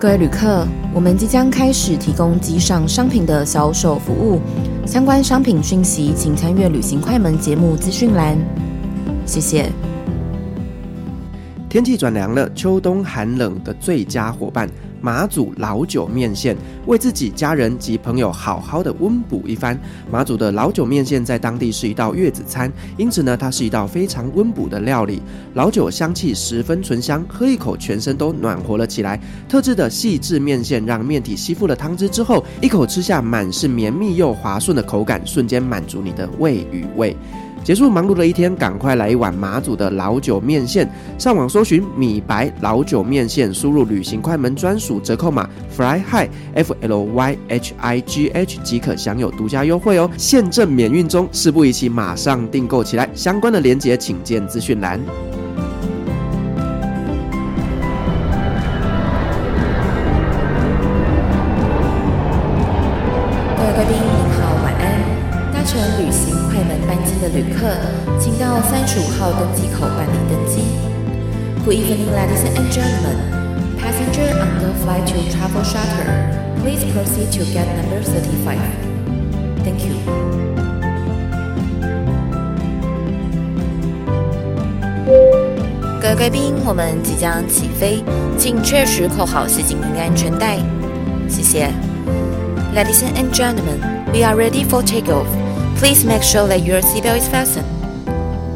各位旅客，我们即将开始提供机上商品的销售服务，相关商品讯息请参阅旅行快门节目资讯栏。谢谢。天气转凉了，秋冬寒冷的最佳伙伴。马祖老酒面线，为自己、家人及朋友好好的温补一番。马祖的老酒面线在当地是一道月子餐，因此呢，它是一道非常温补的料理。老酒香气十分醇香，喝一口全身都暖和了起来。特制的细致面线让面体吸附了汤汁之后，一口吃下，满是绵密又滑顺的口感，瞬间满足你的胃与味。结束忙碌的一天，赶快来一碗马祖的老酒面线。上网搜寻米白老酒面线，输入旅行快门专属折扣码 Fly High F L Y H I G H 即可享有独家优惠哦，现正免运中。事不宜迟，马上订购起来。相关的链接请见资讯栏。起飞，请确实扣好系紧您的安全带。谢谢。Ladies and gentlemen, we are ready for takeoff. Please make sure that your seatbelt is fastened.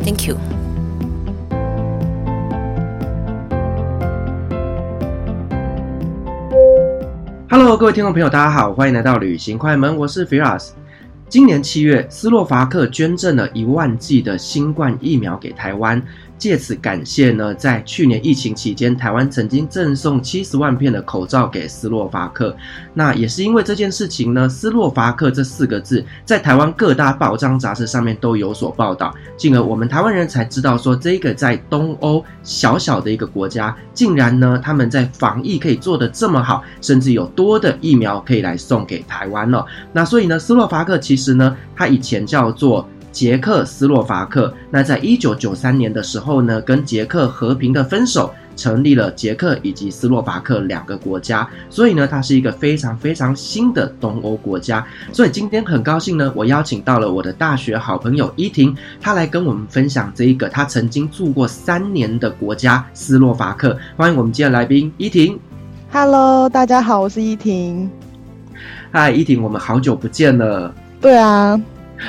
Thank you. Hello，各位听众朋友，大家好，欢迎来到旅行快门，我是 Firas。今年七月，斯洛伐克捐赠了一万剂的新冠疫苗给台湾。借此感谢呢，在去年疫情期间，台湾曾经赠送七十万片的口罩给斯洛伐克。那也是因为这件事情呢，斯洛伐克这四个字在台湾各大报章杂志上面都有所报道，进而我们台湾人才知道说，这个在东欧小小的一个国家，竟然呢他们在防疫可以做得这么好，甚至有多的疫苗可以来送给台湾了。那所以呢，斯洛伐克其实呢，它以前叫做。捷克斯洛伐克，那在一九九三年的时候呢，跟捷克和平的分手，成立了捷克以及斯洛伐克两个国家，所以呢，它是一个非常非常新的东欧国家。所以今天很高兴呢，我邀请到了我的大学好朋友依婷，她来跟我们分享这一个她曾经住过三年的国家斯洛伐克。欢迎我们今天的来宾依婷。Hello，大家好，我是依婷。嗨，依婷，我们好久不见了。对啊。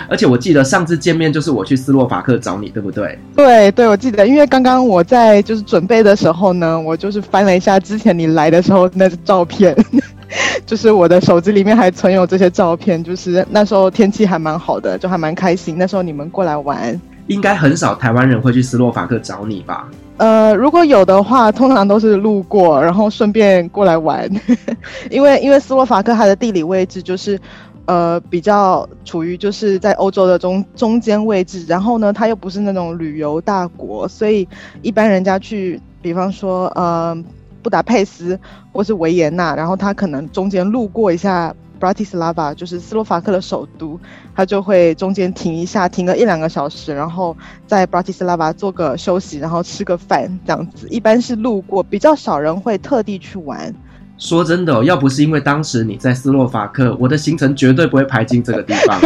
而且我记得上次见面就是我去斯洛伐克找你，对不对？对对，我记得，因为刚刚我在就是准备的时候呢，我就是翻了一下之前你来的时候那个照片，就是我的手机里面还存有这些照片，就是那时候天气还蛮好的，就还蛮开心。那时候你们过来玩，应该很少台湾人会去斯洛伐克找你吧？呃，如果有的话，通常都是路过，然后顺便过来玩，因为因为斯洛伐克它的地理位置就是。呃，比较处于就是在欧洲的中中间位置，然后呢，它又不是那种旅游大国，所以一般人家去，比方说呃，布达佩斯或是维也纳，然后他可能中间路过一下布拉提斯拉瓦，就是斯洛伐克的首都，他就会中间停一下，停个一两个小时，然后在布拉提斯拉瓦做个休息，然后吃个饭这样子，一般是路过，比较少人会特地去玩。说真的哦，要不是因为当时你在斯洛伐克，我的行程绝对不会排进这个地方，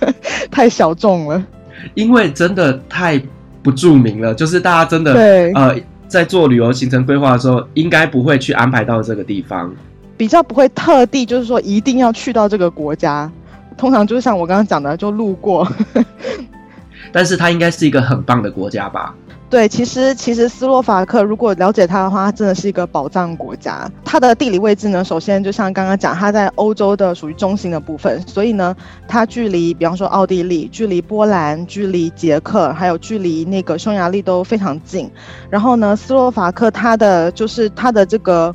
太小众了。因为真的太不著名了，就是大家真的对呃，在做旅游行程规划的时候，应该不会去安排到这个地方，比较不会特地就是说一定要去到这个国家，通常就是像我刚刚讲的，就路过。但是它应该是一个很棒的国家吧？对，其实其实斯洛伐克如果了解它的话，它真的是一个宝藏国家。它的地理位置呢，首先就像刚刚讲，它在欧洲的属于中心的部分，所以呢，它距离比方说奥地利、距离波兰、距离捷克，还有距离那个匈牙利都非常近。然后呢，斯洛伐克它的就是它的这个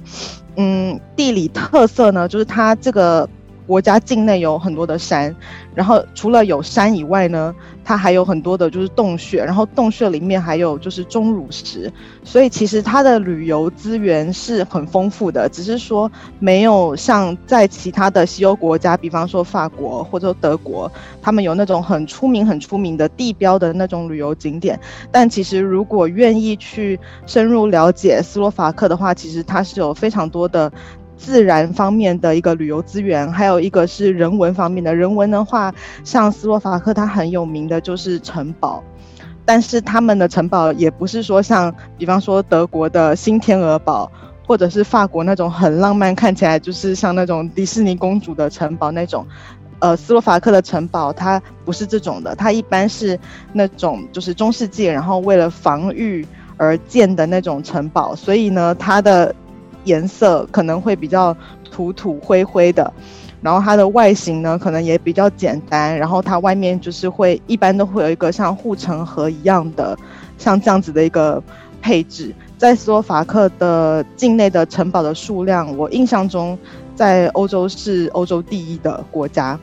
嗯地理特色呢，就是它这个。国家境内有很多的山，然后除了有山以外呢，它还有很多的就是洞穴，然后洞穴里面还有就是钟乳石，所以其实它的旅游资源是很丰富的，只是说没有像在其他的西欧国家，比方说法国或者德国，他们有那种很出名很出名的地标的那种旅游景点。但其实如果愿意去深入了解斯洛伐克的话，其实它是有非常多的。自然方面的一个旅游资源，还有一个是人文方面的。人文的话，像斯洛伐克，它很有名的就是城堡，但是他们的城堡也不是说像，比方说德国的新天鹅堡，或者是法国那种很浪漫，看起来就是像那种迪士尼公主的城堡那种。呃，斯洛伐克的城堡它不是这种的，它一般是那种就是中世纪，然后为了防御而建的那种城堡，所以呢，它的颜色可能会比较土土灰灰的，然后它的外形呢可能也比较简单，然后它外面就是会一般都会有一个像护城河一样的，像这样子的一个配置。在斯洛伐克的境内的城堡的数量，我印象中在欧洲是欧洲第一的国家。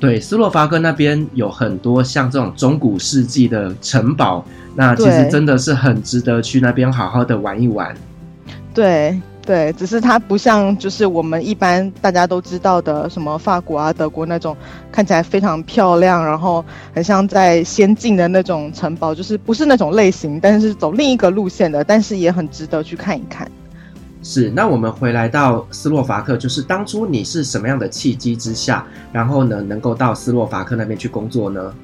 对，斯洛伐克那边有很多像这种中古世纪的城堡，那其实真的是很值得去那边好好的玩一玩。对对，只是它不像就是我们一般大家都知道的什么法国啊、德国那种看起来非常漂亮，然后很像在仙境的那种城堡，就是不是那种类型，但是走另一个路线的，但是也很值得去看一看。是，那我们回来到斯洛伐克，就是当初你是什么样的契机之下，然后呢，能够到斯洛伐克那边去工作呢？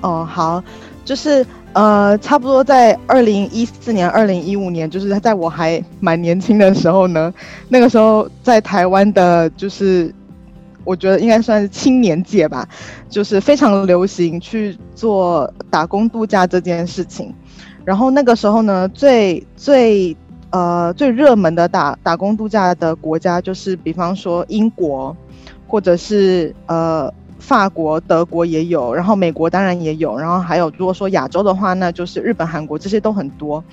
哦，好，就是呃，差不多在二零一四年、二零一五年，就是在我还蛮年轻的时候呢，那个时候在台湾的，就是我觉得应该算是青年界吧，就是非常流行去做打工度假这件事情。然后那个时候呢，最最呃，最热门的打打工度假的国家就是，比方说英国，或者是呃法国、德国也有，然后美国当然也有，然后还有如果说亚洲的话，那就是日本、韩国这些都很多。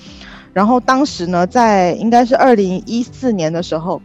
然后当时呢，在应该是二零一四年的时候，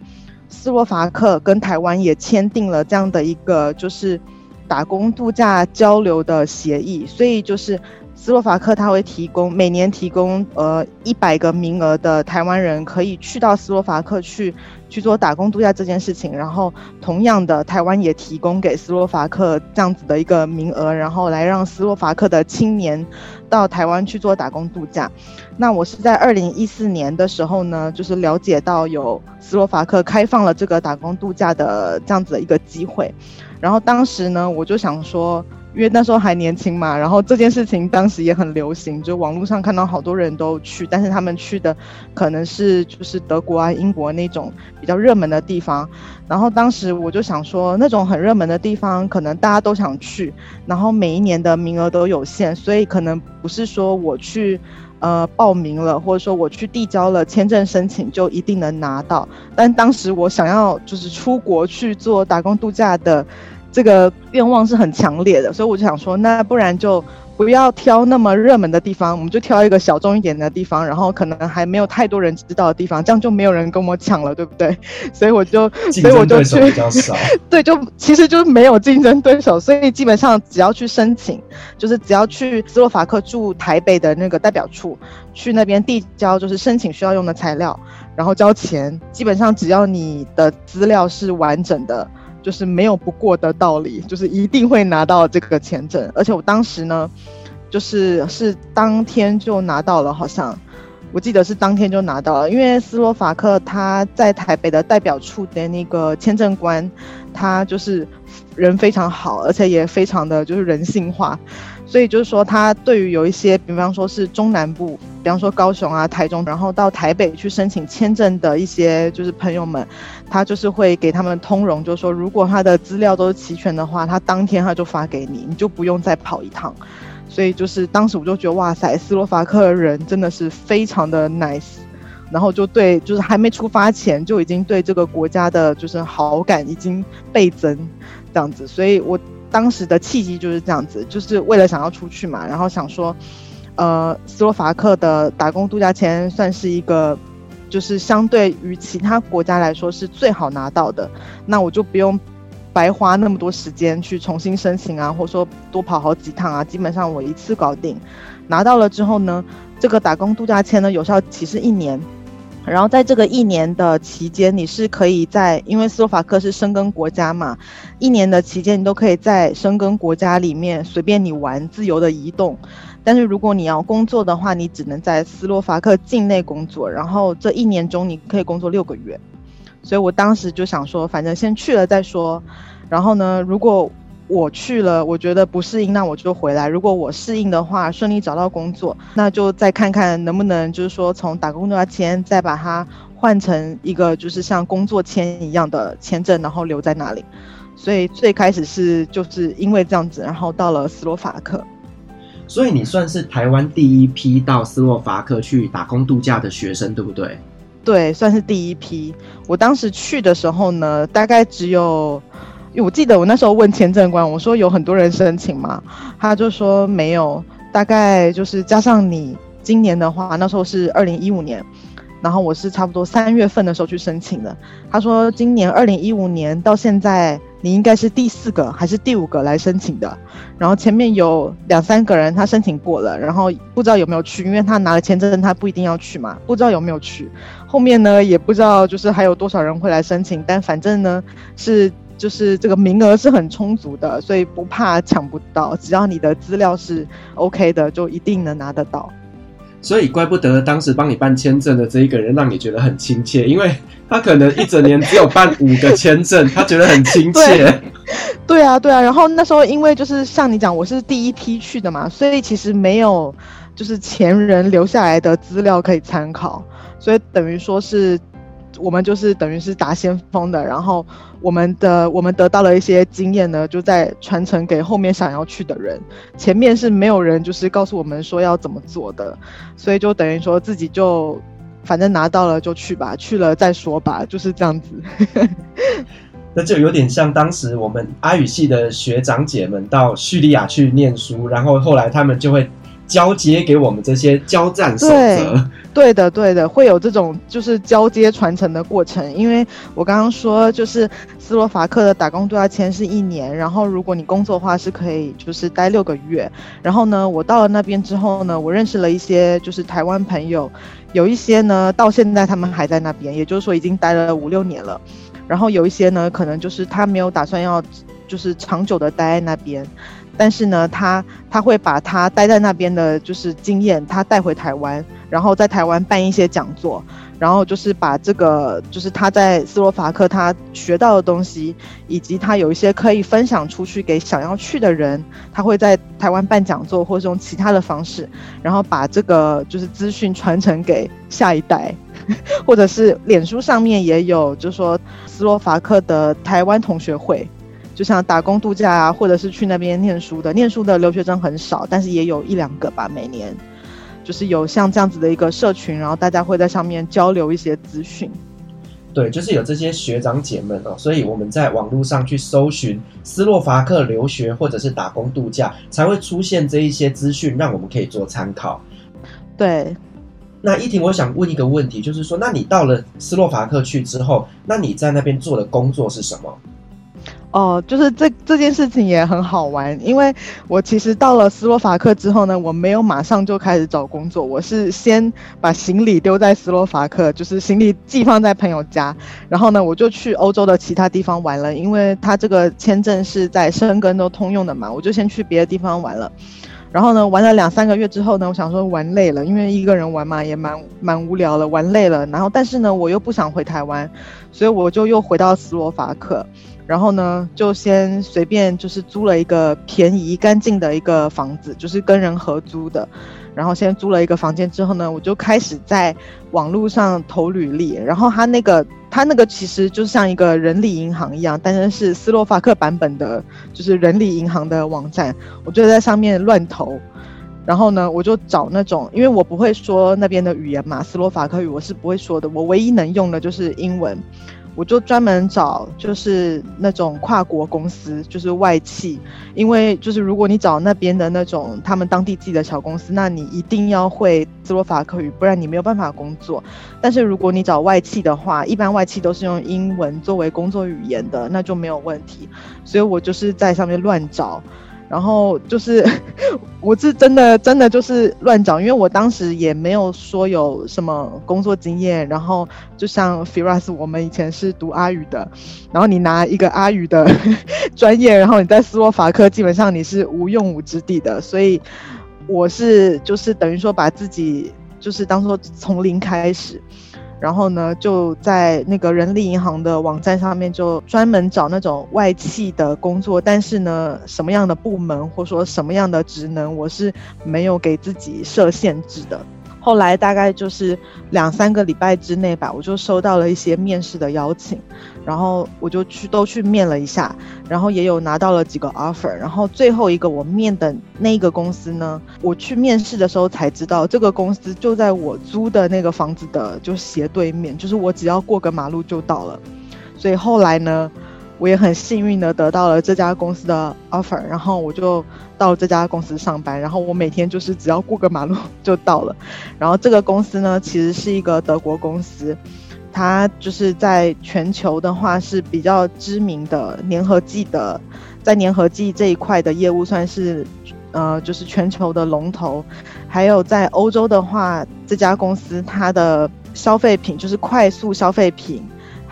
斯洛伐克跟台湾也签订了这样的一个就是打工度假交流的协议，所以就是。斯洛伐克他会提供每年提供呃一百个名额的台湾人可以去到斯洛伐克去去做打工度假这件事情，然后同样的台湾也提供给斯洛伐克这样子的一个名额，然后来让斯洛伐克的青年到台湾去做打工度假。那我是在二零一四年的时候呢，就是了解到有斯洛伐克开放了这个打工度假的这样子的一个机会，然后当时呢我就想说。因为那时候还年轻嘛，然后这件事情当时也很流行，就网络上看到好多人都去，但是他们去的可能是就是德国啊、英国那种比较热门的地方。然后当时我就想说，那种很热门的地方，可能大家都想去，然后每一年的名额都有限，所以可能不是说我去呃报名了，或者说我去递交了签证申请就一定能拿到。但当时我想要就是出国去做打工度假的。这个愿望是很强烈的，所以我就想说，那不然就不要挑那么热门的地方，我们就挑一个小众一点的地方，然后可能还没有太多人知道的地方，这样就没有人跟我抢了，对不对？所以我就，所以我就去，对，就其实就是没有竞争对手，所以基本上只要去申请，就是只要去斯洛伐克驻台北的那个代表处，去那边递交就是申请需要用的材料，然后交钱，基本上只要你的资料是完整的。就是没有不过的道理，就是一定会拿到这个签证。而且我当时呢，就是是当天就拿到了，好像我记得是当天就拿到了。因为斯洛伐克他在台北的代表处的那个签证官，他就是人非常好，而且也非常的就是人性化。所以就是说，他对于有一些，比方说是中南部，比方说高雄啊、台中，然后到台北去申请签证的一些就是朋友们，他就是会给他们通融，就是说如果他的资料都是齐全的话，他当天他就发给你，你就不用再跑一趟。所以就是当时我就觉得哇塞，斯洛伐克人真的是非常的 nice，然后就对，就是还没出发前就已经对这个国家的就是好感已经倍增，这样子，所以我。当时的契机就是这样子，就是为了想要出去嘛，然后想说，呃，斯洛伐克的打工度假签算是一个，就是相对于其他国家来说是最好拿到的，那我就不用白花那么多时间去重新申请啊，或者说多跑好几趟啊，基本上我一次搞定。拿到了之后呢，这个打工度假签呢有效期是一年。然后在这个一年的期间，你是可以在，因为斯洛伐克是申根国家嘛，一年的期间你都可以在申根国家里面随便你玩，自由的移动。但是如果你要工作的话，你只能在斯洛伐克境内工作。然后这一年中你可以工作六个月，所以我当时就想说，反正先去了再说。然后呢，如果我去了，我觉得不适应，那我就回来。如果我适应的话，顺利找到工作，那就再看看能不能，就是说从打工度假签再把它换成一个就是像工作签一样的签证，然后留在那里。所以最开始是就是因为这样子，然后到了斯洛伐克。所以你算是台湾第一批到斯洛伐克去打工度假的学生，对不对？对，算是第一批。我当时去的时候呢，大概只有。我记得我那时候问签证官，我说有很多人申请吗？他就说没有，大概就是加上你今年的话，那时候是二零一五年，然后我是差不多三月份的时候去申请的。他说今年二零一五年到现在，你应该是第四个还是第五个来申请的，然后前面有两三个人他申请过了，然后不知道有没有去，因为他拿了签证，他不一定要去嘛，不知道有没有去。后面呢也不知道就是还有多少人会来申请，但反正呢是。就是这个名额是很充足的，所以不怕抢不到，只要你的资料是 OK 的，就一定能拿得到。所以怪不得当时帮你办签证的这一个人让你觉得很亲切，因为他可能一整年只有办五个签证，他觉得很亲切。对，对啊，对啊。然后那时候因为就是像你讲，我是第一批去的嘛，所以其实没有就是前人留下来的资料可以参考，所以等于说是。我们就是等于是打先锋的，然后我们的我们得到了一些经验呢，就在传承给后面想要去的人。前面是没有人就是告诉我们说要怎么做的，所以就等于说自己就反正拿到了就去吧，去了再说吧，就是这样子。那就有点像当时我们阿语系的学长姐们到叙利亚去念书，然后后来他们就会。交接给我们这些交战守则，对的，对的，会有这种就是交接传承的过程。因为我刚刚说，就是斯洛伐克的打工度假签是一年，然后如果你工作的话是可以就是待六个月。然后呢，我到了那边之后呢，我认识了一些就是台湾朋友，有一些呢到现在他们还在那边，也就是说已经待了五六年了。然后有一些呢，可能就是他没有打算要就是长久的待在那边。但是呢，他他会把他待在那边的，就是经验，他带回台湾，然后在台湾办一些讲座，然后就是把这个，就是他在斯洛伐克他学到的东西，以及他有一些可以分享出去给想要去的人，他会在台湾办讲座，或者用其他的方式，然后把这个就是资讯传承给下一代，或者是脸书上面也有，就是说斯洛伐克的台湾同学会。就像打工度假啊，或者是去那边念书的，念书的留学生很少，但是也有一两个吧。每年就是有像这样子的一个社群，然后大家会在上面交流一些资讯。对，就是有这些学长姐们哦，所以我们在网络上去搜寻斯洛伐克留学或者是打工度假，才会出现这一些资讯，让我们可以做参考。对，那依婷，我想问一个问题，就是说，那你到了斯洛伐克去之后，那你在那边做的工作是什么？哦，就是这这件事情也很好玩，因为我其实到了斯洛伐克之后呢，我没有马上就开始找工作，我是先把行李丢在斯洛伐克，就是行李寄放在朋友家，然后呢，我就去欧洲的其他地方玩了，因为他这个签证是在申根都通用的嘛，我就先去别的地方玩了，然后呢，玩了两三个月之后呢，我想说玩累了，因为一个人玩嘛也蛮蛮无聊了，玩累了，然后但是呢，我又不想回台湾，所以我就又回到斯洛伐克。然后呢，就先随便就是租了一个便宜干净的一个房子，就是跟人合租的。然后先租了一个房间之后呢，我就开始在网络上投履历。然后他那个他那个其实就像一个人力银行一样，但是是斯洛伐克版本的，就是人力银行的网站。我就在上面乱投。然后呢，我就找那种，因为我不会说那边的语言嘛，斯洛伐克语我是不会说的，我唯一能用的就是英文。我就专门找就是那种跨国公司，就是外企，因为就是如果你找那边的那种他们当地自己的小公司，那你一定要会斯洛伐克语，不然你没有办法工作。但是如果你找外企的话，一般外企都是用英文作为工作语言的，那就没有问题。所以我就是在上面乱找。然后就是，我是真的真的就是乱找，因为我当时也没有说有什么工作经验。然后就像 Firas，我们以前是读阿语的，然后你拿一个阿语的 专业，然后你在斯洛伐克基本上你是无用武之地的。所以我是就是等于说把自己就是当做从零开始。然后呢，就在那个人力银行的网站上面就专门找那种外企的工作，但是呢，什么样的部门或说什么样的职能，我是没有给自己设限制的。后来大概就是两三个礼拜之内吧，我就收到了一些面试的邀请，然后我就去都去面了一下，然后也有拿到了几个 offer，然后最后一个我面的那个公司呢，我去面试的时候才知道，这个公司就在我租的那个房子的就斜对面，就是我只要过个马路就到了，所以后来呢。我也很幸运的得到了这家公司的 offer，然后我就到这家公司上班，然后我每天就是只要过个马路 就到了。然后这个公司呢，其实是一个德国公司，它就是在全球的话是比较知名的粘合剂的，在粘合剂这一块的业务算是呃就是全球的龙头。还有在欧洲的话，这家公司它的消费品就是快速消费品。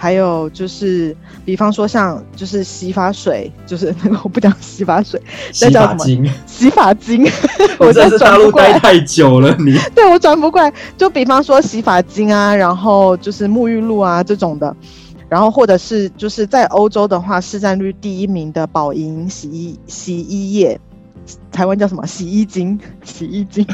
还有就是，比方说像就是洗发水，就是那个我不讲洗发水，洗发精，洗发精。我在大陆待太久了，你 对我转不过来。就比方说洗发精啊，然后就是沐浴露啊这种的，然后或者是就是在欧洲的话，市占率第一名的宝盈洗衣洗衣液，台湾叫什么？洗衣精，洗衣精，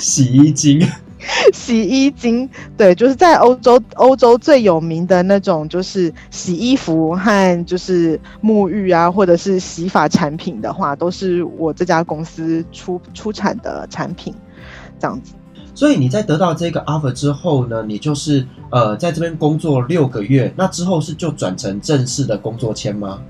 洗衣精。洗衣精，对，就是在欧洲，欧洲最有名的那种，就是洗衣服和就是沐浴啊，或者是洗发产品的话，都是我这家公司出出产的产品，这样子。所以你在得到这个 offer 之后呢，你就是呃在这边工作六个月，那之后是就转成正式的工作签吗？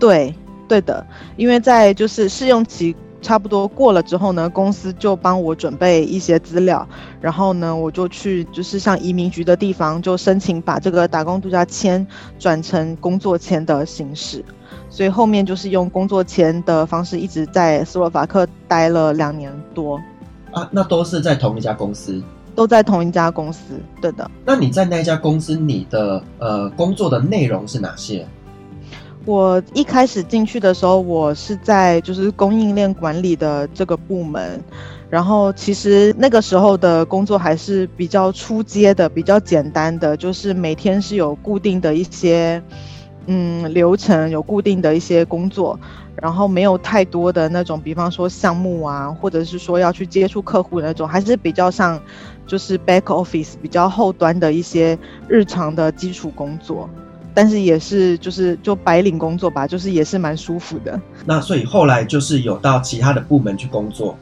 对，对的，因为在就是试用期。差不多过了之后呢，公司就帮我准备一些资料，然后呢，我就去就是像移民局的地方就申请把这个打工度假签转成工作签的形式，所以后面就是用工作签的方式一直在斯洛伐克待了两年多。啊，那都是在同一家公司？都在同一家公司，对的。那你在那家公司，你的呃工作的内容是哪些？我一开始进去的时候，我是在就是供应链管理的这个部门，然后其实那个时候的工作还是比较初阶的，比较简单的，就是每天是有固定的一些嗯流程，有固定的一些工作，然后没有太多的那种，比方说项目啊，或者是说要去接触客户那种，还是比较像就是 back office 比较后端的一些日常的基础工作。但是也是就是就白领工作吧，就是也是蛮舒服的。那所以后来就是有到其他的部门去工作。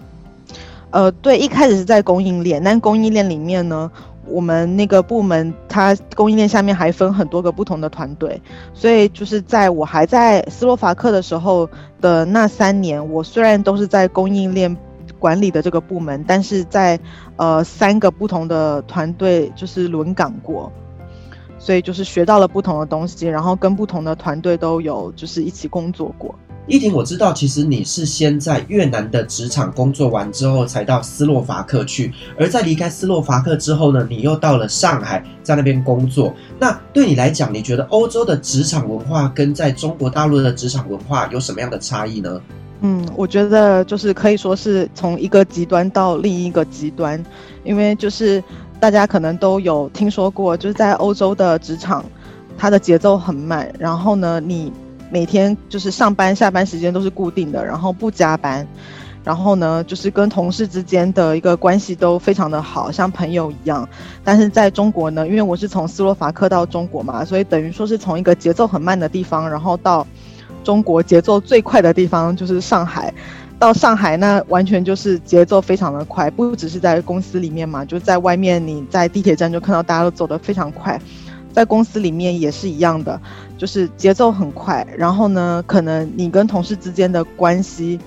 呃，对，一开始是在供应链，但供应链里面呢，我们那个部门它供应链下面还分很多个不同的团队，所以就是在我还在斯洛伐克的时候的那三年，我虽然都是在供应链管理的这个部门，但是在呃三个不同的团队就是轮岗过。所以就是学到了不同的东西，然后跟不同的团队都有就是一起工作过。依婷，我知道其实你是先在越南的职场工作完之后，才到斯洛伐克去。而在离开斯洛伐克之后呢，你又到了上海，在那边工作。那对你来讲，你觉得欧洲的职场文化跟在中国大陆的职场文化有什么样的差异呢？嗯，我觉得就是可以说是从一个极端到另一个极端，因为就是。大家可能都有听说过，就是在欧洲的职场，它的节奏很慢。然后呢，你每天就是上班下班时间都是固定的，然后不加班。然后呢，就是跟同事之间的一个关系都非常的好，像朋友一样。但是在中国呢，因为我是从斯洛伐克到中国嘛，所以等于说是从一个节奏很慢的地方，然后到中国节奏最快的地方，就是上海。到上海，那完全就是节奏非常的快，不只是在公司里面嘛，就在外面，你在地铁站就看到大家都走得非常快，在公司里面也是一样的，就是节奏很快。然后呢，可能你跟同事之间的关系，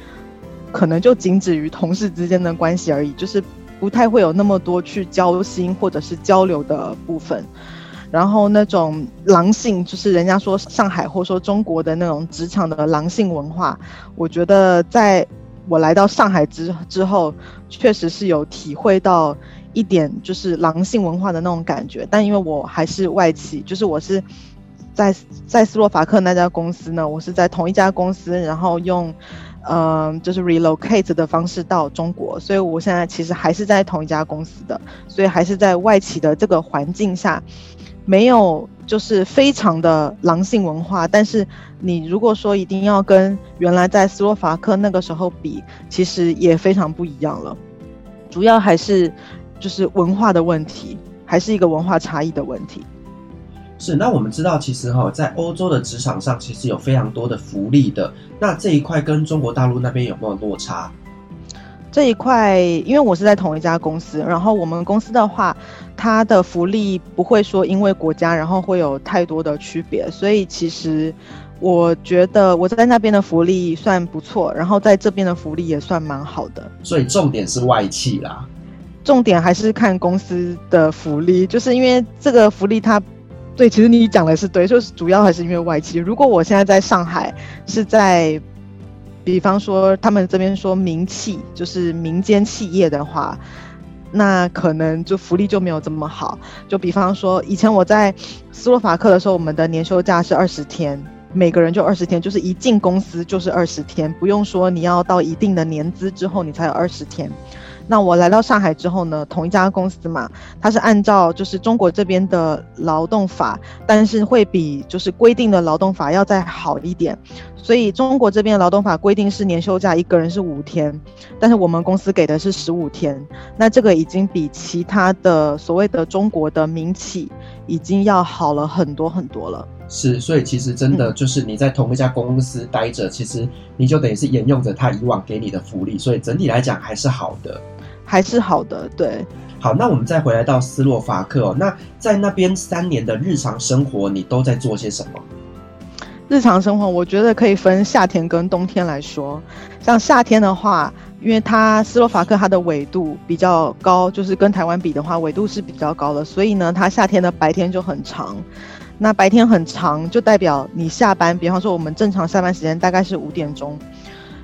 可能就仅止于同事之间的关系而已，就是不太会有那么多去交心或者是交流的部分。然后那种狼性，就是人家说上海或说中国的那种职场的狼性文化，我觉得在我来到上海之之后，确实是有体会到一点就是狼性文化的那种感觉。但因为我还是外企，就是我是在在斯洛伐克那家公司呢，我是在同一家公司，然后用嗯、就是 relocate 的方式到中国，所以我现在其实还是在同一家公司的，所以还是在外企的这个环境下，没有就是非常的狼性文化。但是你如果说一定要跟原来在斯洛伐克那个时候比，其实也非常不一样了。主要还是就是文化的问题，还是一个文化差异的问题。是，那我们知道，其实哈，在欧洲的职场上，其实有非常多的福利的。那这一块跟中国大陆那边有没有落差？这一块，因为我是在同一家公司，然后我们公司的话，它的福利不会说因为国家，然后会有太多的区别。所以其实我觉得我在那边的福利算不错，然后在这边的福利也算蛮好的。所以重点是外企啦，重点还是看公司的福利，就是因为这个福利它。对，其实你讲的是对，就是主要还是因为外企。如果我现在在上海，是在，比方说他们这边说民企，就是民间企业的话，那可能就福利就没有这么好。就比方说，以前我在斯洛伐克的时候，我们的年休假是二十天，每个人就二十天，就是一进公司就是二十天，不用说你要到一定的年资之后你才有二十天。那我来到上海之后呢，同一家公司嘛，它是按照就是中国这边的劳动法，但是会比就是规定的劳动法要再好一点。所以中国这边的劳动法规定是年休假一个人是五天，但是我们公司给的是十五天。那这个已经比其他的所谓的中国的民企已经要好了很多很多了。是，所以其实真的就是你在同一家公司待着，嗯、其实你就等于是沿用着他以往给你的福利，所以整体来讲还是好的。还是好的，对。好，那我们再回来到斯洛伐克哦。那在那边三年的日常生活，你都在做些什么？日常生活，我觉得可以分夏天跟冬天来说。像夏天的话，因为它斯洛伐克它的纬度比较高，就是跟台湾比的话，纬度是比较高的，所以呢，它夏天的白天就很长。那白天很长，就代表你下班，比方说我们正常下班时间大概是五点钟，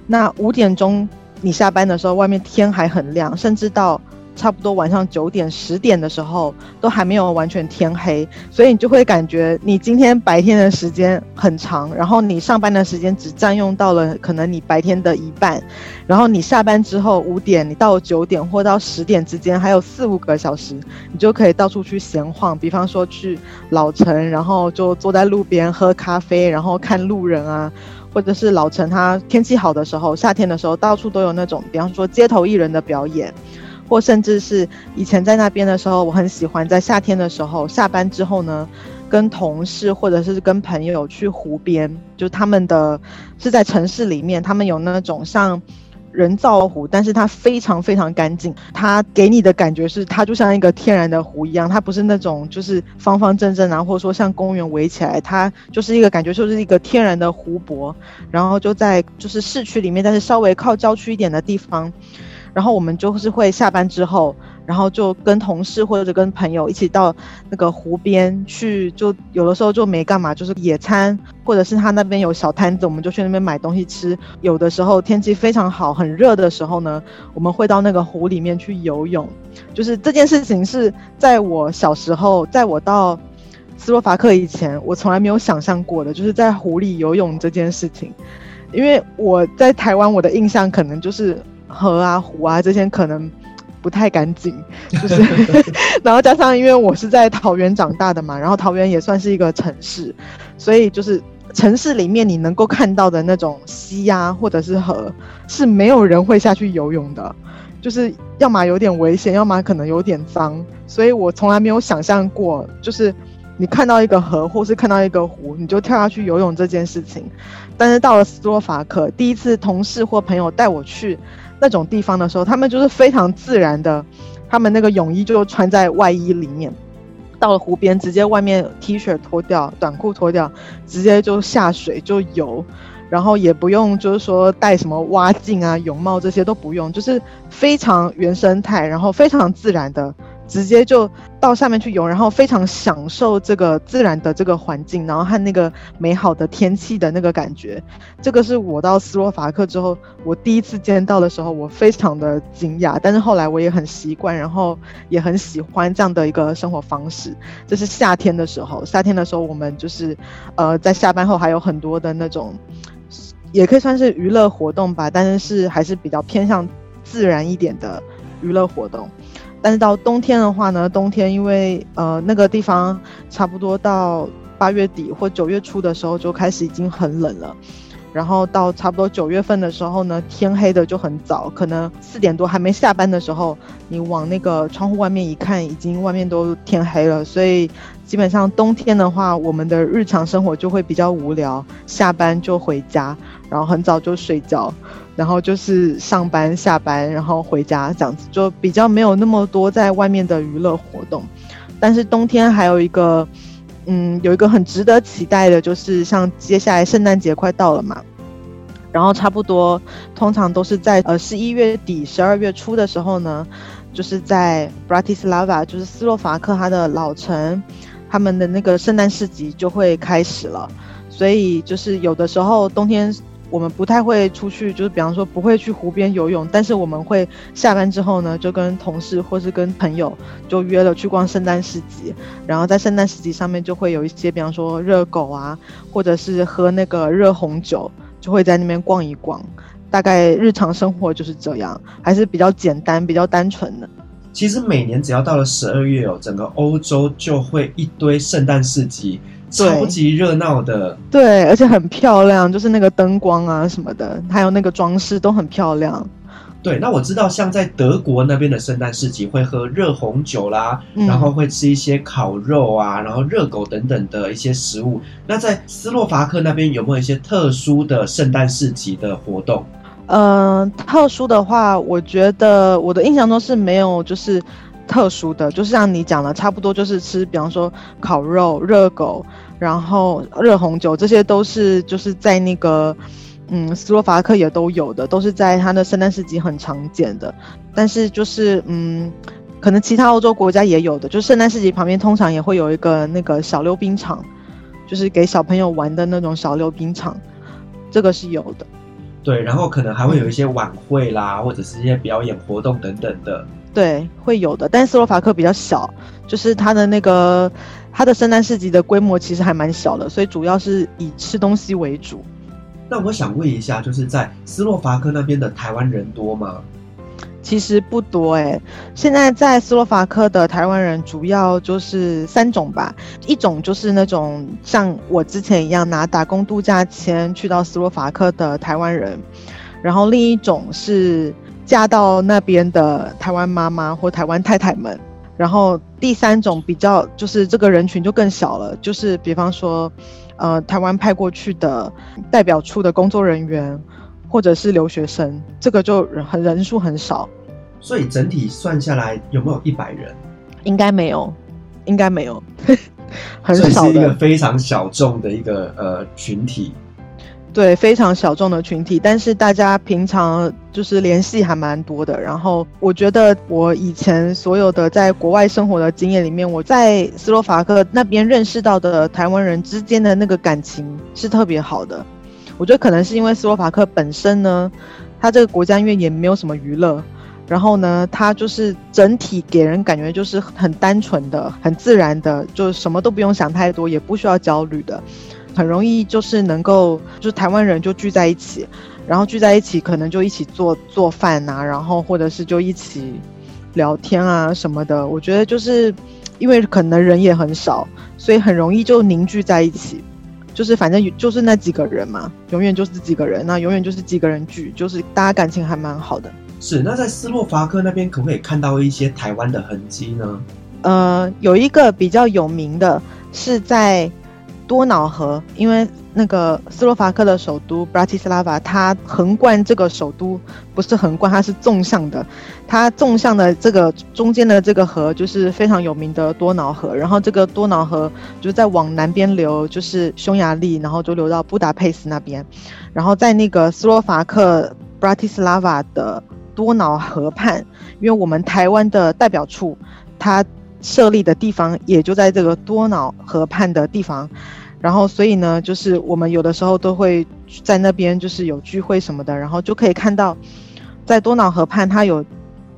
那五点钟。你下班的时候，外面天还很亮，甚至到差不多晚上九点、十点的时候，都还没有完全天黑，所以你就会感觉你今天白天的时间很长，然后你上班的时间只占用到了可能你白天的一半，然后你下班之后五点，你到九点或到十点之间还有四五个小时，你就可以到处去闲晃，比方说去老城，然后就坐在路边喝咖啡，然后看路人啊。或者是老陈他天气好的时候，夏天的时候，到处都有那种，比方说街头艺人的表演，或甚至是以前在那边的时候，我很喜欢在夏天的时候下班之后呢，跟同事或者是跟朋友去湖边，就他们的是在城市里面，他们有那种像。人造湖，但是它非常非常干净，它给你的感觉是它就像一个天然的湖一样，它不是那种就是方方正正啊，或者说像公园围起来，它就是一个感觉就是一个天然的湖泊，然后就在就是市区里面，但是稍微靠郊区一点的地方，然后我们就是会下班之后。然后就跟同事或者跟朋友一起到那个湖边去，就有的时候就没干嘛，就是野餐，或者是他那边有小摊子，我们就去那边买东西吃。有的时候天气非常好，很热的时候呢，我们会到那个湖里面去游泳。就是这件事情是在我小时候，在我到斯洛伐克以前，我从来没有想象过的，就是在湖里游泳这件事情。因为我在台湾，我的印象可能就是河啊、湖啊这些可能。不太干净，就是，然后加上因为我是在桃园长大的嘛，然后桃园也算是一个城市，所以就是城市里面你能够看到的那种溪呀、啊、或者是河，是没有人会下去游泳的，就是要么有点危险，要么可能有点脏，所以我从来没有想象过，就是你看到一个河或是看到一个湖，你就跳下去游泳这件事情。但是到了斯洛伐克，第一次同事或朋友带我去。那种地方的时候，他们就是非常自然的，他们那个泳衣就穿在外衣里面，到了湖边，直接外面 T 恤脱掉，短裤脱掉，直接就下水就游，然后也不用就是说戴什么蛙镜啊、泳帽这些都不用，就是非常原生态，然后非常自然的。直接就到下面去游，然后非常享受这个自然的这个环境，然后和那个美好的天气的那个感觉。这个是我到斯洛伐克之后，我第一次见到的时候，我非常的惊讶。但是后来我也很习惯，然后也很喜欢这样的一个生活方式。这是夏天的时候，夏天的时候我们就是，呃，在下班后还有很多的那种。也可以算是娱乐活动吧，但是还是比较偏向自然一点的娱乐活动。但是到冬天的话呢，冬天因为呃那个地方差不多到八月底或九月初的时候就开始已经很冷了。然后到差不多九月份的时候呢，天黑的就很早，可能四点多还没下班的时候，你往那个窗户外面一看，已经外面都天黑了。所以基本上冬天的话，我们的日常生活就会比较无聊，下班就回家，然后很早就睡觉，然后就是上班下班，然后回家这样子，就比较没有那么多在外面的娱乐活动。但是冬天还有一个。嗯，有一个很值得期待的，就是像接下来圣诞节快到了嘛，然后差不多通常都是在呃十一月底、十二月初的时候呢，就是在 Bratislava，就是斯洛伐克它的老城，他们的那个圣诞市集就会开始了，所以就是有的时候冬天。我们不太会出去，就是比方说不会去湖边游泳，但是我们会下班之后呢，就跟同事或是跟朋友就约了去逛圣诞市集，然后在圣诞市集上面就会有一些，比方说热狗啊，或者是喝那个热红酒，就会在那边逛一逛。大概日常生活就是这样，还是比较简单、比较单纯的。其实每年只要到了十二月哦，整个欧洲就会一堆圣诞市集。超级热闹的，对，而且很漂亮，就是那个灯光啊什么的，还有那个装饰都很漂亮。对，那我知道，像在德国那边的圣诞市集会喝热红酒啦，嗯，然后会吃一些烤肉啊，然后热狗等等的一些食物。那在斯洛伐克那边有没有一些特殊的圣诞市集的活动？嗯、特殊的话，我觉得我的印象中是没有，就是。特殊的，就是像你讲的，差不多就是吃，比方说烤肉、热狗，然后热红酒，这些都是就是在那个嗯斯洛伐克也都有的，都是在它的圣诞市集很常见的。但是就是嗯，可能其他欧洲国家也有的，就是圣诞市集旁边通常也会有一个那个小溜冰场，就是给小朋友玩的那种小溜冰场，这个是有的。对，然后可能还会有一些晚会啦，或者是一些表演活动等等的。对，会有的，但斯洛伐克比较小，就是它的那个它的圣诞市集的规模其实还蛮小的，所以主要是以吃东西为主。那我想问一下，就是在斯洛伐克那边的台湾人多吗？其实不多哎，现在在斯洛伐克的台湾人主要就是三种吧，一种就是那种像我之前一样拿打工度假签去到斯洛伐克的台湾人，然后另一种是。嫁到那边的台湾妈妈或台湾太太们，然后第三种比较就是这个人群就更小了，就是比方说，呃，台湾派过去的代表处的工作人员，或者是留学生，这个就人很人数很少。所以整体算下来有没有一百人？应该没有，应该没有，很少是一个非常小众的一个呃群体。对，非常小众的群体，但是大家平常就是联系还蛮多的。然后我觉得我以前所有的在国外生活的经验里面，我在斯洛伐克那边认识到的台湾人之间的那个感情是特别好的。我觉得可能是因为斯洛伐克本身呢，它这个国家因为也没有什么娱乐，然后呢，它就是整体给人感觉就是很单纯的、很自然的，就什么都不用想太多，也不需要焦虑的。很容易就是能够，就台湾人就聚在一起，然后聚在一起可能就一起做做饭啊，然后或者是就一起聊天啊什么的。我觉得就是因为可能人也很少，所以很容易就凝聚在一起。就是反正就是那几个人嘛，永远就是几个人，那永远就是几个人聚，就是大家感情还蛮好的。是，那在斯洛伐克那边可不可以看到一些台湾的痕迹呢？呃，有一个比较有名的是在。多瑙河，因为那个斯洛伐克的首都 Bratislava，它横贯这个首都不是横贯，它是纵向的。它纵向的这个中间的这个河就是非常有名的多瑙河。然后这个多瑙河就在往南边流，就是匈牙利，然后就流到布达佩斯那边。然后在那个斯洛伐克 Bratislava 的多瑙河畔，因为我们台湾的代表处，它。设立的地方也就在这个多瑙河畔的地方，然后所以呢，就是我们有的时候都会在那边，就是有聚会什么的，然后就可以看到，在多瑙河畔它有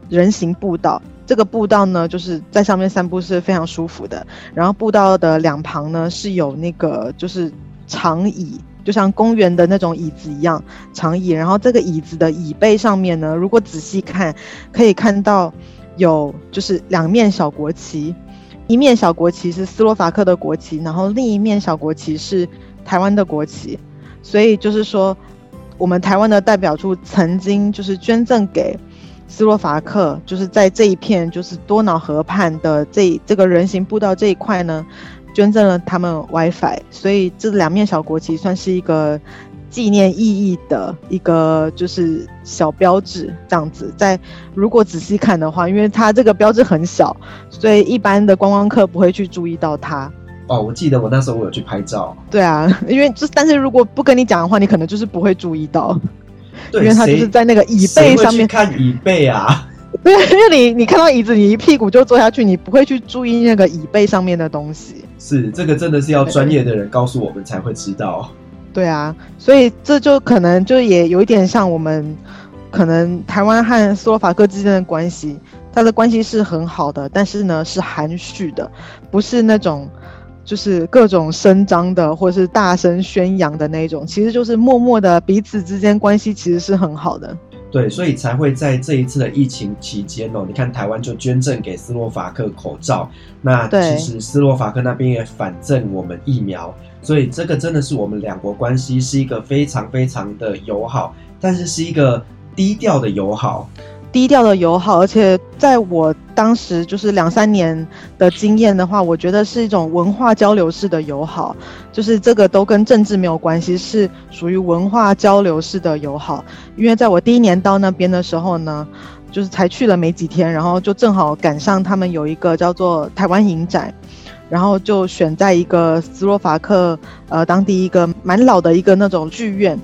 人行步道，这个步道呢，就是在上面散步是非常舒服的。然后步道的两旁呢是有那个就是长椅，就像公园的那种椅子一样长椅。然后这个椅子的椅背上面呢，如果仔细看，可以看到有就是两面小国旗，一面小国旗是斯洛伐克的国旗，然后另一面小国旗是台湾的国旗。所以就是说，我们台湾的代表处曾经就是捐赠给斯洛伐克，就是在这一片就是多瑙河畔的这这个人行步道这一块呢，捐赠了他们 WiFi。所以这两面小国旗算是一个纪念意义的一个就是小标志，这样子。在如果仔细看的话，因为它这个标志很小，所以一般的观光客不会去注意到它。哦，我记得我那时候我有去拍照。对啊，因为就但是如果不跟你讲的话，你可能就是不会注意到。对，因为它就是在那个椅背上面看椅背啊。对，因为你你看到椅子，你一屁股就坐下去，你不会去注意那个椅背上面的东西。是，这个真的是要专业的人告诉我们才会知道。对啊，所以这就可能就也有一点像我们可能台湾和斯洛伐克之间的关系，它的关系是很好的，但是呢是含蓄的，不是那种。就是各种声张的，或是大声宣扬的那种，其实就是默默的彼此之间关系其实是很好的。对，所以才会在这一次的疫情期间哦，你看台湾就捐赠给斯洛伐克口罩，那其实斯洛伐克那边也反赠我们疫苗，所以这个真的是我们两国关系是一个非常非常的友好，但是是一个低调的友好。低调的友好，而且在我当时就是两三年的经验的话，我觉得是一种文化交流式的友好，就是这个都跟政治没有关系，是属于文化交流式的友好。因为在我第一年到那边的时候呢，就是才去了没几天，然后就正好赶上他们有一个叫做台湾影展，然后就选在一个斯洛伐克呃当地一个蛮老的一个那种剧院。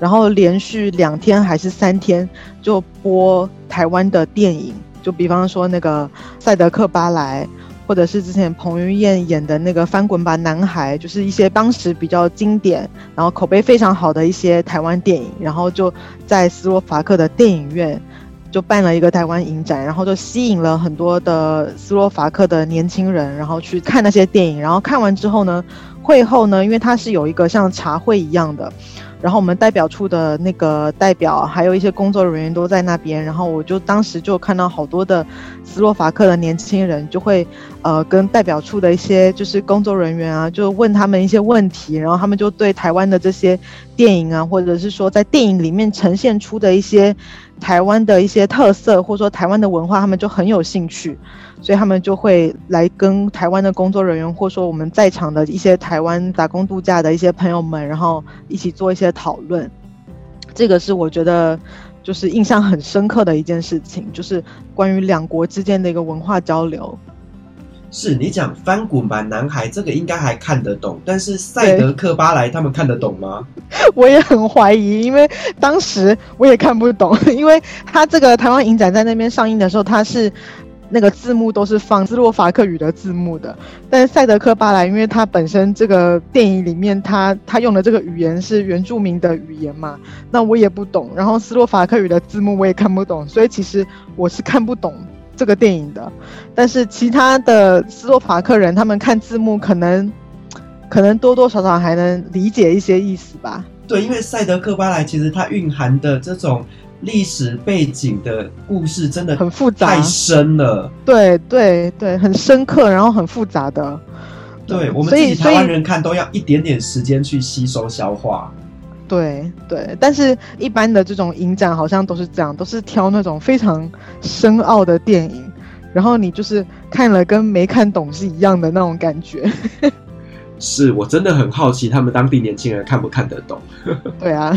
然后连续两天还是三天就播台湾的电影，就比方说那个《赛德克巴莱》，或者是之前彭于晏演的那个《翻滚吧，男孩》，就是一些当时比较经典，然后口碑非常好的一些台湾电影。然后就在斯洛伐克的电影院就办了一个台湾影展，然后就吸引了很多的斯洛伐克的年轻人，然后去看那些电影。然后看完之后呢，会后呢，因为它是有一个像茶会一样的。然后我们代表处的那个代表，还有一些工作人员都在那边。然后我就当时就看到好多的斯洛伐克的年轻人，就会呃跟代表处的一些就是工作人员啊，就问他们一些问题。然后他们就对台湾的这些电影啊，或者是说在电影里面呈现出的一些台湾的一些特色，或者说台湾的文化，他们就很有兴趣。所以他们就会来跟台湾的工作人员，或者说我们在场的一些台湾打工度假的一些朋友们，然后一起做一些讨论。这个是我觉得就是印象很深刻的一件事情，就是关于两国之间的一个文化交流。是你讲翻滚吧，男孩，这个应该还看得懂，但是赛德克巴莱他们看得懂吗？我也很怀疑，因为当时我也看不懂，因为他这个台湾影展在那边上映的时候，他是。那个字幕都是放斯洛伐克语的字幕的，但是赛德克巴莱，因为它本身这个电影里面他他用的这个语言是原住民的语言嘛，那我也不懂，然后斯洛伐克语的字幕我也看不懂，所以其实我是看不懂这个电影的。但是其他的斯洛伐克人，他们看字幕可能可能多多少少还能理解一些意思吧。对，因为赛德克巴莱其实它蕴含的这种。历史背景的故事真的很复杂，太深了。对对对，很深刻，然后很复杂的。对，我们自己台湾人看都要一点点时间去吸收消化。对对，但是一般的这种影展好像都是这样，都是挑那种非常深奥的电影，然后你就是看了跟没看懂是一样的那种感觉。是我真的很好奇，他们当地年轻人看不看得懂？对啊，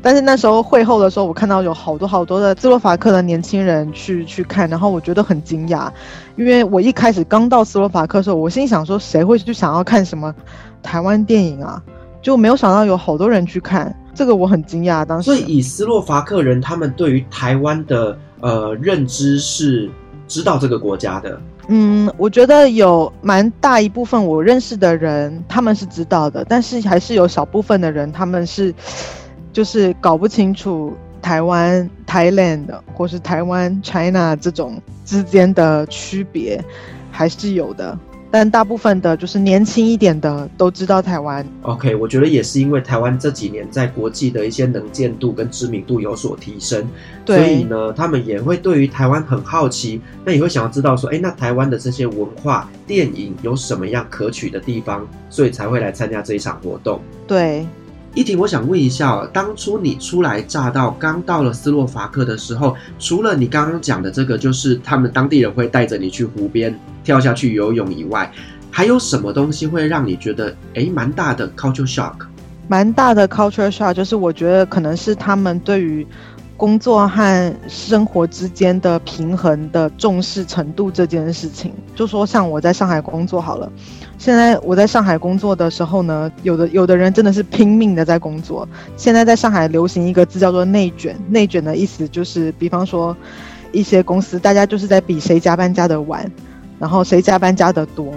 但是那时候会后的时候，我看到有好多好多的斯洛伐克的年轻人去去看，然后我觉得很惊讶，因为我一开始刚到斯洛伐克的时候，我心想说，谁会去想要看什么台湾电影啊？就没有想到有好多人去看，这个我很惊讶。当时，所以以斯洛伐克人他们对于台湾的呃认知是知道这个国家的。嗯，我觉得有蛮大一部分我认识的人，他们是知道的，但是还是有小部分的人，他们是就是搞不清楚台湾 Thailand 或是台湾 China 这种之间的区别，还是有的。但大部分的就是年轻一点的都知道台湾。OK，我觉得也是因为台湾这几年在国际的一些能见度跟知名度有所提升，对所以呢，他们也会对于台湾很好奇，那也会想要知道说，哎，那台湾的这些文化电影有什么样可取的地方，所以才会来参加这一场活动。对。一婷，我想问一下，当初你初来乍到，刚到了斯洛伐克的时候，除了你刚刚讲的这个，就是他们当地人会带着你去湖边跳下去游泳以外，还有什么东西会让你觉得，诶，蛮大的 culture shock？蛮大的 culture shock，就是我觉得可能是他们对于。工作和生活之间的平衡的重视程度这件事情，就说像我在上海工作好了，现在我在上海工作的时候呢，有的有的人真的是拼命的在工作。现在在上海流行一个字叫做内卷，内卷的意思就是，比方说一些公司大家就是在比谁加班加得晚，然后谁加班加得多。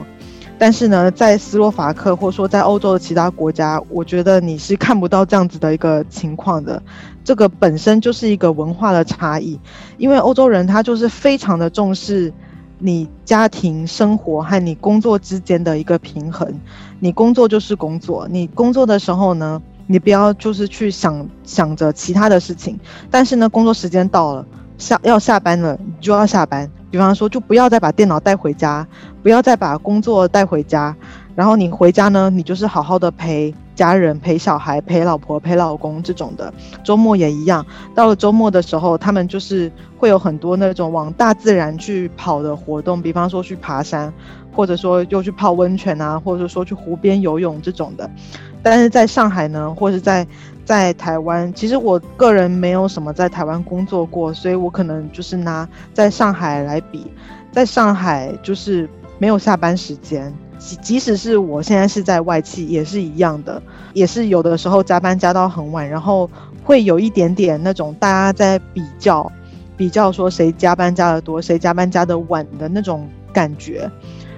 但是呢，在斯洛伐克或者说在欧洲的其他国家，我觉得你是看不到这样子的一个情况的。这个本身就是一个文化的差异，因为欧洲人他就是非常的重视你家庭生活和你工作之间的一个平衡。你工作就是工作，你工作的时候呢，你不要就是去想想着其他的事情。但是呢，工作时间到了，下要下班了，你就要下班。比方说，就不要再把电脑带回家，不要再把工作带回家。然后你回家呢，你就是好好的陪家人、陪小孩、陪老婆、陪老公这种的。周末也一样，到了周末的时候，他们就是会有很多那种往大自然去跑的活动，比方说去爬山，或者说又去泡温泉啊，或者说去湖边游泳这种的。但是在上海呢，或者在在台湾，其实我个人没有什么在台湾工作过，所以我可能就是拿在上海来比，在上海就是没有下班时间。即即使是我现在是在外企，也是一样的，也是有的时候加班加到很晚，然后会有一点点那种大家在比较，比较说谁加班加得多，谁加班加得晚的那种感觉。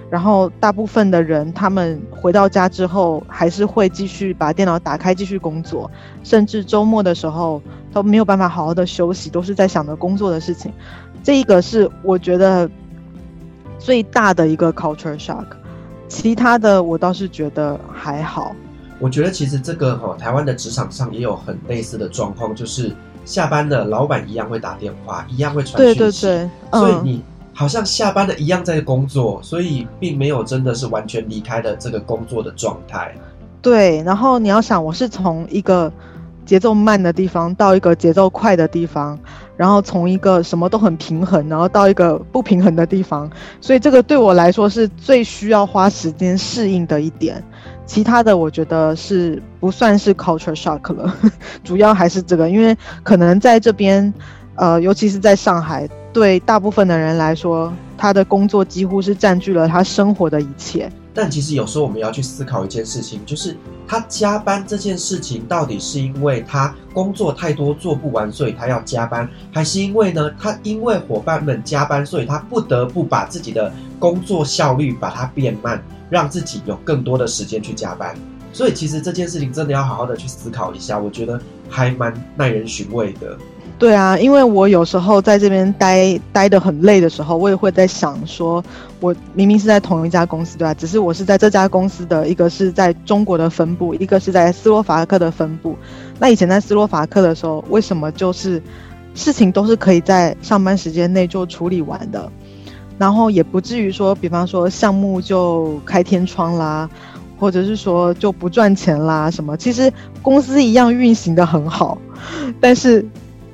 然后大部分的人，他们回到家之后，还是会继续把电脑打开继续工作，甚至周末的时候都没有办法好好的休息，都是在想着工作的事情。这一个是我觉得最大的一个 culture shock。其他的我倒是觉得还好。我觉得其实这个哈、哦，台湾的职场上也有很类似的状况，就是下班了，老板一样会打电话，一样会传讯息，对对对，嗯、所以你好像下班了一样在工作，所以并没有真的是完全离开了这个工作的状态。对，然后你要想，我是从一个节奏慢的地方到一个节奏快的地方。然后从一个什么都很平衡，然后到一个不平衡的地方，所以这个对我来说是最需要花时间适应的一点。其他的我觉得是不算是 culture shock 了，主要还是这个，因为可能在这边，呃，尤其是在上海，对大部分的人来说，他的工作几乎是占据了他生活的一切。但其实有时候我们要去思考一件事情，就是他加班这件事情到底是因为他工作太多做不完，所以他要加班，还是因为呢，他因为伙伴们加班，所以他不得不把自己的工作效率把它变慢，让自己有更多的时间去加班。所以其实这件事情真的要好好的去思考一下，我觉得还蛮耐人寻味的。对啊，因为我有时候在这边待待得很累的时候，我也会在想说，我明明是在同一家公司，对吧？只是我是在这家公司的一个是在中国的分部，一个是在斯洛伐克的分部。那以前在斯洛伐克的时候，为什么就是事情都是可以在上班时间内就处理完的，然后也不至于说，比方说项目就开天窗啦，或者是说就不赚钱啦什么？其实公司一样运行得很好，但是。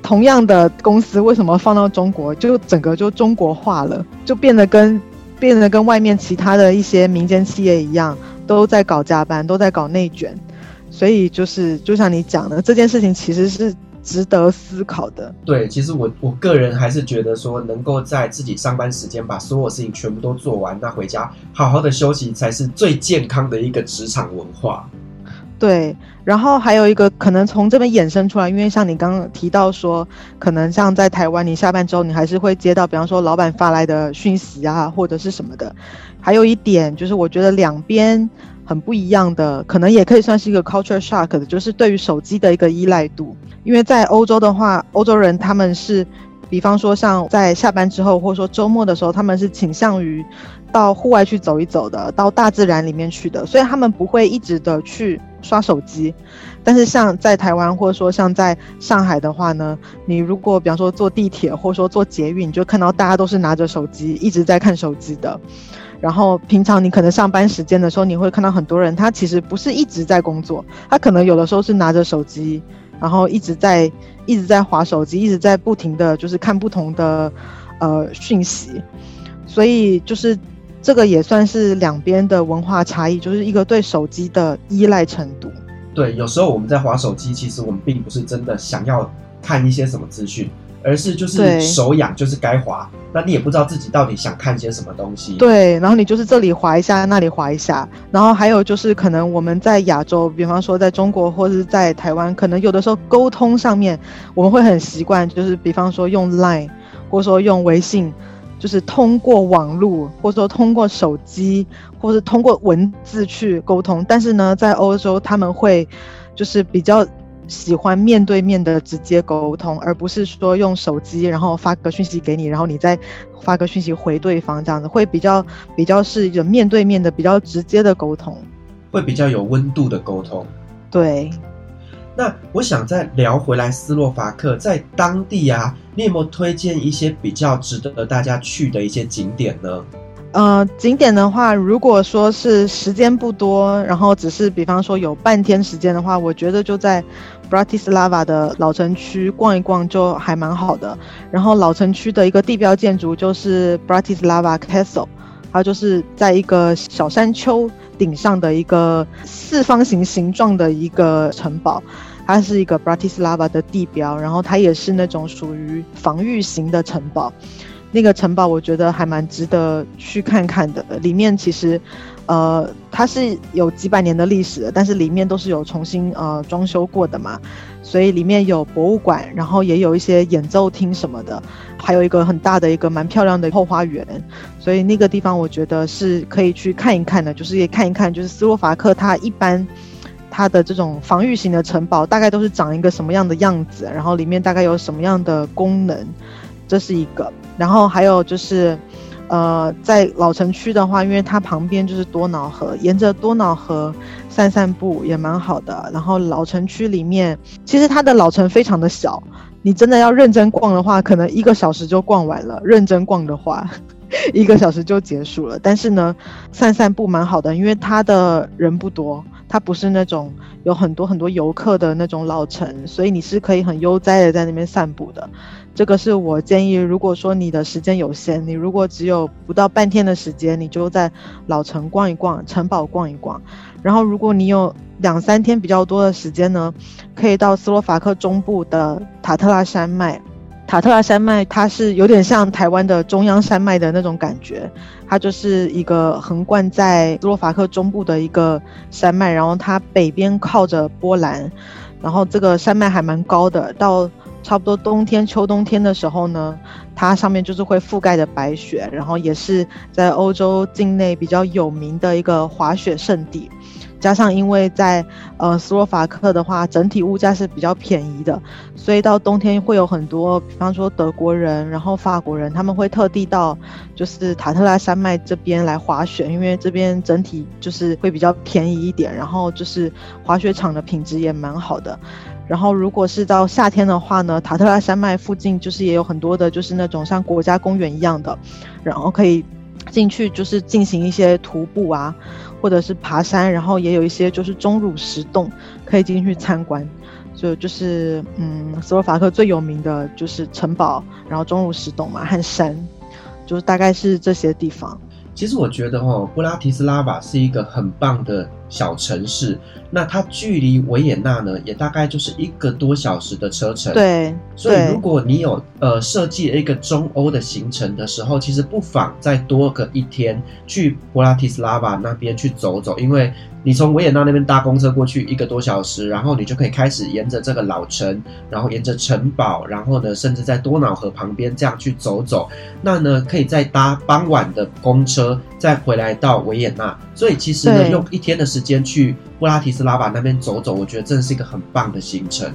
同样的公司为什么放到中国就整个就中国化了，就变得跟变得跟外面其他的一些民间企业一样，都在搞加班，都在搞内卷，所以就是就像你讲的，这件事情其实是值得思考的。对，其实我我个人还是觉得说，能够在自己上班时间把所有事情全部都做完，那回家好好的休息才是最健康的一个职场文化。对，然后还有一个可能从这边衍生出来，因为像你刚刚提到说，可能像在台湾，你下班之后你还是会接到，比方说老板发来的讯息啊，或者是什么的。还有一点就是，我觉得两边很不一样的，可能也可以算是一个 culture shock 的，就是对于手机的一个依赖度。因为在欧洲的话，欧洲人他们是，比方说像在下班之后，或者说周末的时候，他们是倾向于。到户外去走一走的，到大自然里面去的，所以他们不会一直的去刷手机。但是像在台湾或者说像在上海的话呢，你如果比方说坐地铁或者说坐捷运，你就看到大家都是拿着手机一直在看手机的。然后平常你可能上班时间的时候，你会看到很多人，他其实不是一直在工作，他可能有的时候是拿着手机，然后一直在一直在划手机，一直在不停的就是看不同的呃讯息。所以就是这个也算是两边的文化差异，就是一个对手机的依赖程度。对，有时候我们在划手机，其实我们并不是真的想要看一些什么资讯，而是就是手痒，就是该划。那你也不知道自己到底想看些什么东西。对，然后你就是这里划一下，那里划一下。然后还有就是可能我们在亚洲，比方说在中国或者是在台湾，可能有的时候沟通上面我们会很习惯，就是比方说用 Line，或者说用微信。就是通过网络，或者说通过手机，或是通过文字去沟通。但是呢，在欧洲他们会就是比较喜欢面对面的直接沟通，而不是说用手机，然后发个讯息给你，然后你再发个讯息回对方这样子，会比较比较是一种面对面的比较直接的沟通，会比较有温度的沟通。对。那我想再聊回来斯洛伐克，在当地啊，你有没有推荐一些比较值得大家去的一些景点呢？呃，景点的话，如果说是时间不多，然后只是比方说有半天时间的话，我觉得就在 Bratislava 的老城区逛一逛就还蛮好的。然后老城区的一个地标建筑就是 Bratislava Castle，它就是在一个小山丘。顶上的一个四方形形状的一个城堡，它是一个 Bratislava 的地标，然后它也是那种属于防御型的城堡。那个城堡我觉得还蛮值得去看看的，里面其实，呃，它是有几百年的历史，但是里面都是有重新呃装修过的嘛，所以里面有博物馆，然后也有一些演奏厅什么的，还有一个很大的一个蛮漂亮的后花园，所以那个地方我觉得是可以去看一看的，就是也看一看，就是斯洛伐克它一般它的这种防御型的城堡大概都是长一个什么样的样子，然后里面大概有什么样的功能，这是一个。然后还有就是，呃，在老城区的话，因为它旁边就是多瑙河，沿着多瑙河散散步也蛮好的。然后老城区里面，其实它的老城非常的小，你真的要认真逛的话，可能一个小时就逛完了。认真逛的话，一个小时就结束了。但是呢，散散步蛮好的，因为它的人不多，它不是那种有很多很多游客的那种老城，所以你是可以很悠哉的在那边散步的。这个是我建议，如果说你的时间有限，你如果只有不到半天的时间，你就在老城逛一逛，城堡逛一逛。然后，如果你有两三天比较多的时间呢，可以到斯洛伐克中部的塔特拉山脉。塔特拉山脉它是有点像台湾的中央山脉的那种感觉，它就是一个横贯在斯洛伐克中部的一个山脉，然后它北边靠着波兰，然后这个山脉还蛮高的，到。差不多冬天、秋冬天的时候呢，它上面就是会覆盖着白雪，然后也是在欧洲境内比较有名的一个滑雪胜地。加上因为在呃斯洛伐克的话，整体物价是比较便宜的，所以到冬天会有很多，比方说德国人，然后法国人，他们会特地到就是塔特拉山脉这边来滑雪，因为这边整体就是会比较便宜一点，然后就是滑雪场的品质也蛮好的。然后，如果是到夏天的话呢，塔特拉山脉附近就是也有很多的，就是那种像国家公园一样的，然后可以进去就是进行一些徒步啊，或者是爬山，然后也有一些就是钟乳石洞可以进去参观。所以就是嗯，斯洛伐克最有名的就是城堡，然后钟乳石洞嘛和山，就是大概是这些地方。其实我觉得哦，布拉提斯拉瓦是一个很棒的小城市。那它距离维也纳呢，也大概就是一个多小时的车程。对，所以如果你有呃设计一个中欧的行程的时候，其实不妨再多个一天去布拉提斯拉瓦那边去走走，因为。你从维也纳那边搭公车过去一个多小时，然后你就可以开始沿着这个老城，然后沿着城堡，然后呢，甚至在多瑙河旁边这样去走走。那呢，可以再搭傍晚的公车，再回来到维也纳。所以其实呢，用一天的时间去布拉提斯拉瓦那边走走，我觉得真的是一个很棒的行程。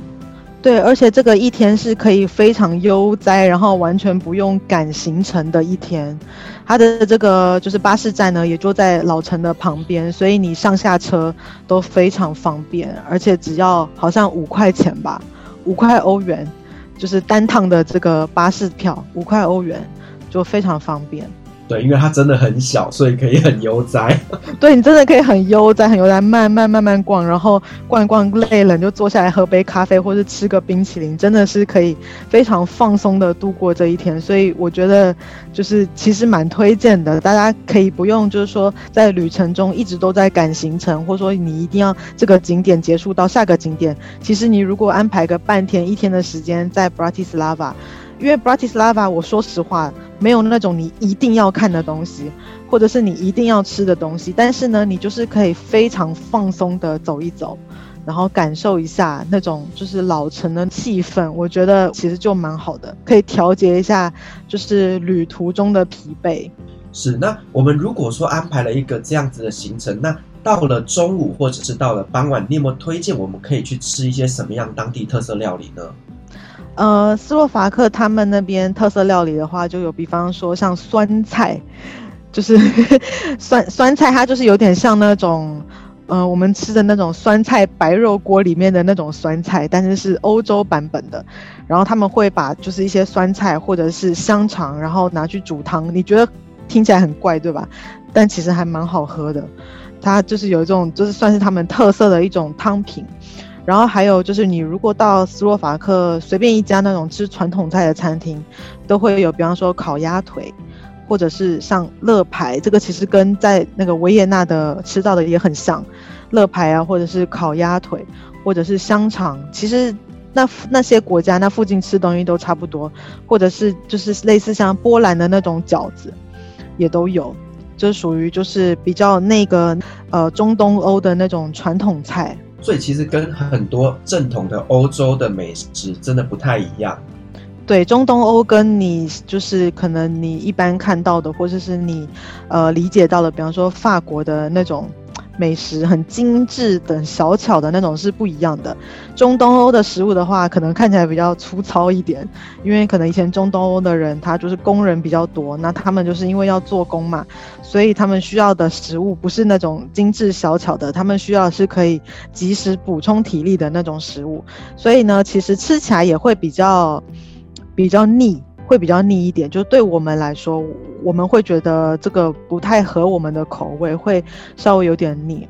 对，而且这个一天是可以非常悠哉，然后完全不用赶行程的一天。它的这个就是巴士站呢，也就在老城的旁边，所以你上下车都非常方便，而且只要好像五块钱吧，五块欧元，就是单趟的这个巴士票，五块欧元就非常方便。对，因为它真的很小，所以可以很悠哉。对，你真的可以很悠哉，很悠哉，慢慢慢慢逛，然后逛一逛累了，你就坐下来喝杯咖啡，或是吃个冰淇淋，真的是可以非常放松的度过这一天。所以我觉得就是其实蛮推荐的，大家可以不用就是说在旅程中一直都在赶行程，或者说你一定要这个景点结束到下个景点。其实你如果安排个半天一天的时间在 Bratislava。因为 Bratislava，我说实话，没有那种你一定要看的东西，或者是你一定要吃的东西。但是呢，你就是可以非常放松的走一走，然后感受一下那种就是老城的气氛。我觉得其实就蛮好的，可以调节一下就是旅途中的疲惫。是，那我们如果说安排了一个这样子的行程，那到了中午或者是到了傍晚，你有没有推荐我们可以去吃一些什么样当地特色料理呢？呃，斯洛伐克他们那边特色料理的话，就有比方说像酸菜，就是 酸酸菜，它就是有点像那种，呃，我们吃的那种酸菜白肉锅里面的那种酸菜，但是是欧洲版本的。然后他们会把就是一些酸菜或者是香肠，然后拿去煮汤。你觉得听起来很怪，对吧？但其实还蛮好喝的。它就是有一种，就是算是他们特色的一种汤品。然后还有就是，你如果到斯洛伐克随便一家那种吃传统菜的餐厅，都会有，比方说烤鸭腿，或者是像乐排，这个其实跟在那个维也纳的吃到的也很像，乐排啊，或者是烤鸭腿，或者是香肠，其实那那些国家那附近吃东西都差不多，或者是就是类似像波兰的那种饺子，也都有，就属于就是比较那个呃中东欧的那种传统菜。所以其实跟很多正统的欧洲的美食真的不太一样。对，中东欧跟你就是可能你一般看到的，或者是你呃理解到的，比方说法国的那种。美食很精致的小巧的那种是不一样的。中东欧的食物的话，可能看起来比较粗糙一点，因为可能以前中东欧的人他就是工人比较多，那他们就是因为要做工嘛，所以他们需要的食物不是那种精致小巧的，他们需要是可以及时补充体力的那种食物。所以呢，其实吃起来也会比较比较腻。会比较腻一点，就对我们来说，我们会觉得这个不太合我们的口味，会稍微有点腻。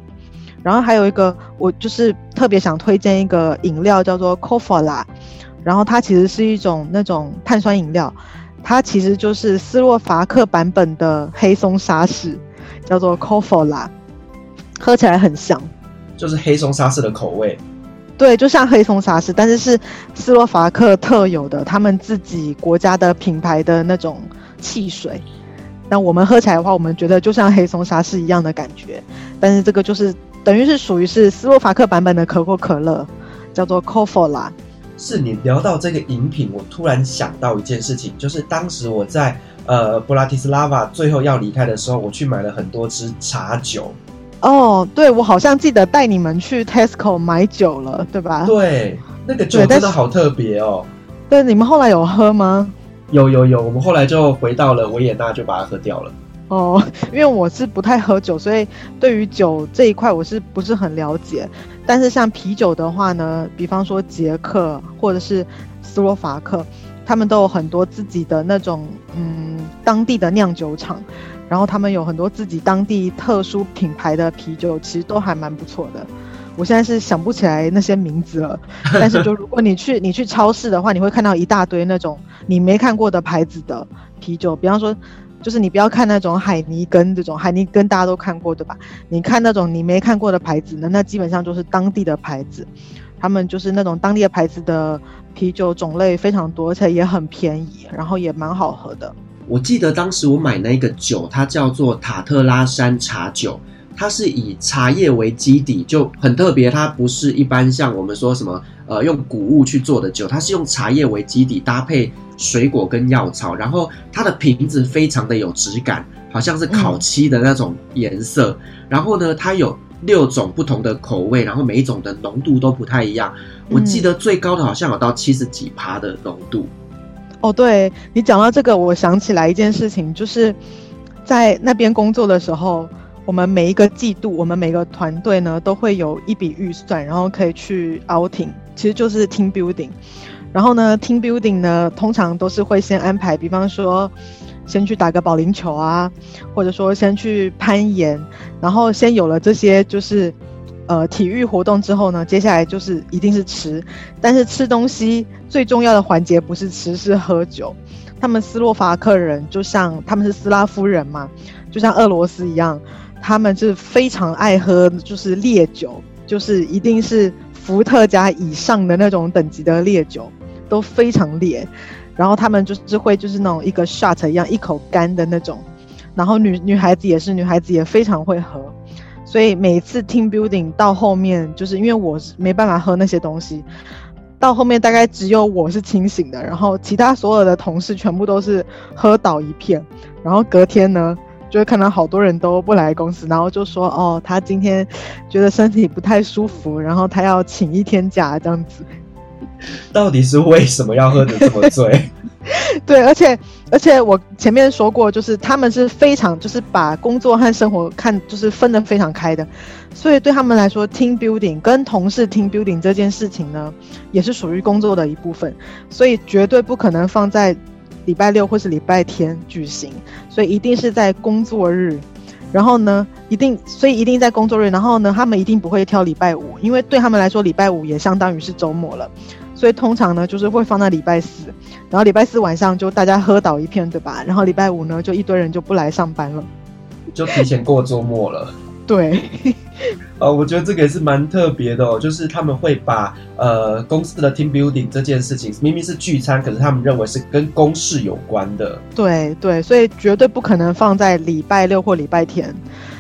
然后还有一个，我就是特别想推荐一个饮料，叫做 Kofola，然后它其实是一种那种碳酸饮料，它其实就是斯洛伐克版本的黑松沙士，叫做 Kofola，喝起来很像，就是黑松沙士的口味。对，就像黑松沙士，但是是斯洛伐克特有的，他们自己国家的品牌的那种汽水。那我们喝起来的话，我们觉得就像黑松沙士一样的感觉。但是这个就是等于是属于是斯洛伐克版本的可口可乐，叫做 Kofola。是你聊到这个饮品，我突然想到一件事情，就是当时我在呃布拉提斯拉瓦最后要离开的时候，我去买了很多支茶酒。哦，对，我好像记得带你们去 Tesco 买酒了，对吧？对，那个酒真的好特别哦。对，你们后来有喝吗？有有有，我们后来就回到了维也纳，就把它喝掉了。哦，因为我是不太喝酒，所以对于酒这一块我是不是很了解。但是像啤酒的话呢，比方说捷克或者是斯洛伐克，他们都有很多自己的那种嗯当地的酿酒厂。然后他们有很多自己当地特殊品牌的啤酒，其实都还蛮不错的。我现在是想不起来那些名字了，但是就如果你去 你去超市的话，你会看到一大堆那种你没看过的牌子的啤酒。比方说，就是你不要看那种海尼根这种，海尼根大家都看过对吧？你看那种你没看过的牌子呢，那基本上就是当地的牌子。他们就是那种当地的牌子的啤酒种类非常多，而且也很便宜，然后也蛮好喝的。我记得当时我买那个酒，它叫做塔特拉山茶酒，它是以茶叶为基底，就很特别。它不是一般像我们说什么呃用谷物去做的酒，它是用茶叶为基底，搭配水果跟药草，然后它的瓶子非常的有质感，好像是烤漆的那种颜色。然后呢，它有六种不同的口味，然后每一种的浓度都不太一样。我记得最高的好像有到七十几趴的浓度。哦，对，你讲到这个，我想起来一件事情，就是在那边工作的时候，我们每一个季度，我们每个团队呢都会有一笔预算，然后可以去 outing，其实就是 team building。然后呢，team building 呢通常都是会先安排，比方说先去打个保龄球啊，或者说先去攀岩，然后先有了这些就是。呃，体育活动之后呢，接下来就是一定是吃，但是吃东西最重要的环节不是吃，是喝酒。他们斯洛伐克人就像他们是斯拉夫人嘛，就像俄罗斯一样，他们是非常爱喝，就是烈酒，就是一定是伏特加以上的那种等级的烈酒，都非常烈。然后他们就是会就是那种一个 shot 一样一口干的那种，然后女女孩子也是，女孩子也非常会喝。所以每次 team building 到后面，就是因为我是没办法喝那些东西，到后面大概只有我是清醒的，然后其他所有的同事全部都是喝倒一片，然后隔天呢，就会看到好多人都不来公司，然后就说哦，他今天觉得身体不太舒服，然后他要请一天假这样子。到底是为什么要喝得这么醉？对，而且而且我前面说过，就是他们是非常就是把工作和生活看就是分得非常开的，所以对他们来说，team building 跟同事 team building 这件事情呢，也是属于工作的一部分，所以绝对不可能放在礼拜六或是礼拜天举行，所以一定是在工作日，然后呢，一定所以一定在工作日，然后呢，他们一定不会挑礼拜五，因为对他们来说，礼拜五也相当于是周末了。所以通常呢，就是会放在礼拜四，然后礼拜四晚上就大家喝倒一片，对吧？然后礼拜五呢，就一堆人就不来上班了，就提前过周末了。对，呃，我觉得这个也是蛮特别的哦，就是他们会把呃公司的 team building 这件事情，明明是聚餐，可是他们认为是跟公事有关的。对对，所以绝对不可能放在礼拜六或礼拜天。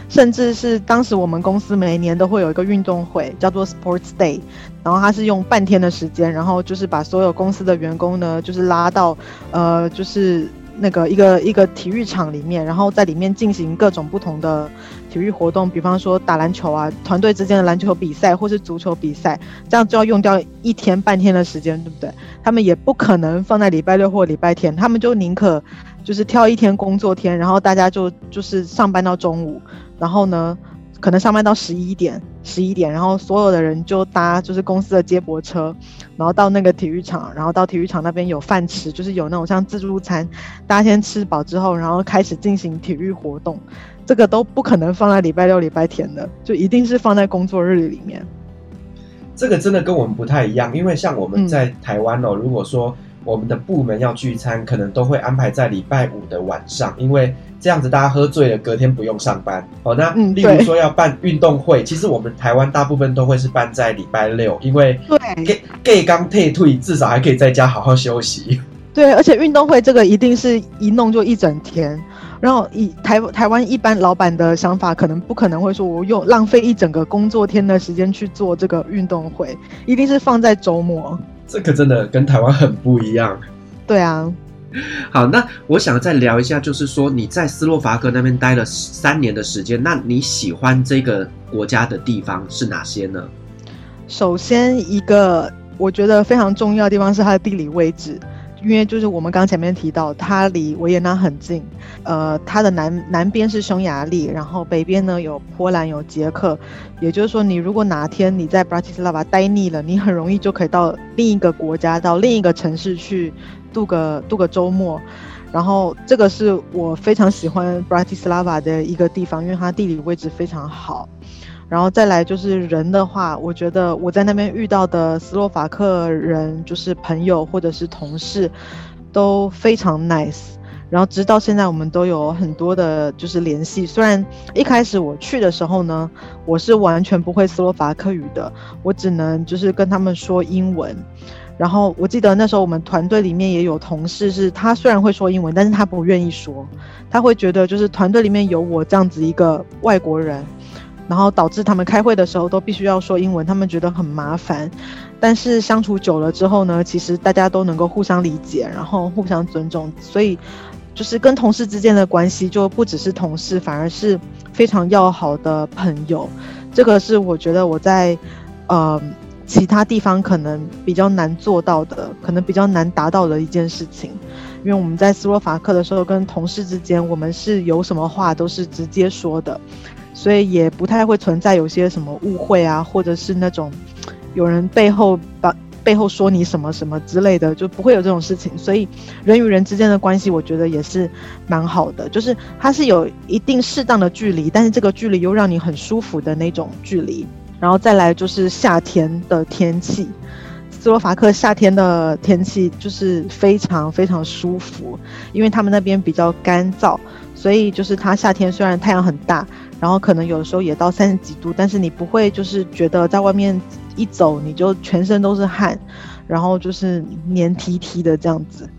甚至是当时我们公司每年都会有一个运动会，叫做 Sports Day，然后它是用半天的时间，然后就是把所有公司的员工呢，就是拉到，呃，就是那个一个一个体育场里面，然后在里面进行各种不同的体育活动，比方说打篮球啊，团队之间的篮球比赛或是足球比赛，这样就要用掉一天半天的时间，对不对？他们也不可能放在礼拜六或礼拜天，他们就宁可就是挑一天工作天，然后大家就就是上班到中午。然后呢，可能上班到十一点，十一点，然后所有的人就搭就是公司的接驳车，然后到那个体育场，然后到体育场那边有饭吃，就是有那种像自助餐，大家先吃饱之后，然后开始进行体育活动，这个都不可能放在礼拜六、礼拜天的，就一定是放在工作日里面。这个真的跟我们不太一样，因为像我们在台湾哦，嗯、如果说我们的部门要聚餐，可能都会安排在礼拜五的晚上，因为。这样子大家喝醉了，隔天不用上班。哦，那例如说要办运动会，嗯、其实我们台湾大部分都会是办在礼拜六，因为对 gay gay 刚退退，至少还可以在家好好休息。对，而且运动会这个一定是一弄就一整天。然后以台台湾一般老板的想法，可能不可能会说我用浪费一整个工作天的时间去做这个运动会，一定是放在周末。这个真的跟台湾很不一样。对啊。好，那我想再聊一下，就是说你在斯洛伐克那边待了三年的时间，那你喜欢这个国家的地方是哪些呢？首先，一个我觉得非常重要的地方是它的地理位置，因为就是我们刚前面提到，它离维也纳很近，呃，它的南南边是匈牙利，然后北边呢有波兰有捷克，也就是说，你如果哪天你在布拉提斯拉瓦待腻了，你很容易就可以到另一个国家，到另一个城市去。度个度个周末，然后这个是我非常喜欢 Bratislava 的一个地方，因为它地理位置非常好。然后再来就是人的话，我觉得我在那边遇到的斯洛伐克人，就是朋友或者是同事，都非常 nice。然后直到现在，我们都有很多的就是联系。虽然一开始我去的时候呢，我是完全不会斯洛伐克语的，我只能就是跟他们说英文。然后我记得那时候我们团队里面也有同事，是他虽然会说英文，但是他不愿意说，他会觉得就是团队里面有我这样子一个外国人，然后导致他们开会的时候都必须要说英文，他们觉得很麻烦。但是相处久了之后呢，其实大家都能够互相理解，然后互相尊重，所以就是跟同事之间的关系就不只是同事，反而是非常要好的朋友。这个是我觉得我在呃其他地方可能比较难做到的，可能比较难达到的一件事情。因为我们在斯洛伐克的时候，跟同事之间，我们是有什么话都是直接说的，所以也不太会存在有些什么误会啊，或者是那种有人背后把。背后说你什么什么之类的，就不会有这种事情。所以人与人之间的关系，我觉得也是蛮好的，就是它是有一定适当的距离，但是这个距离又让你很舒服的那种距离。然后再来就是夏天的天气，斯洛伐克夏天的天气就是非常非常舒服，因为他们那边比较干燥，所以就是它夏天虽然太阳很大，然后可能有的时候也到三十几度，但是你不会就是觉得在外面。一走你就全身都是汗，然后就是黏 T T 的这样子，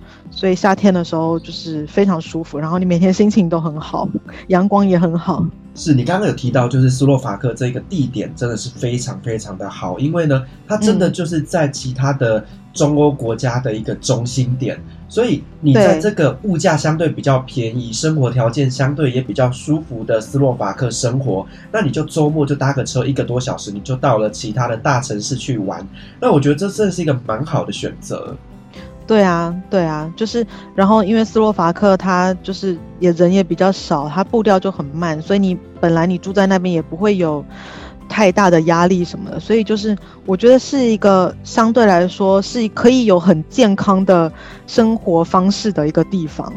所以夏天的时候就是非常舒服，然后你每天心情都很好，阳光也很好。是你刚刚有提到，就是斯洛伐克这个地点真的是非常非常的好，因为呢，它真的就是在其他的中欧国家的一个中心点。所以你在这个物价相对比较便宜、生活条件相对也比较舒服的斯洛伐克生活，那你就周末就搭个车一个多小时，你就到了其他的大城市去玩。那我觉得这真的是一个蛮好的选择。对啊，对啊，就是然后因为斯洛伐克它就是也人也比较少，它步调就很慢，所以你本来你住在那边也不会有。太大的压力什么的，所以就是我觉得是一个相对来说是可以有很健康的生活方式的一个地方，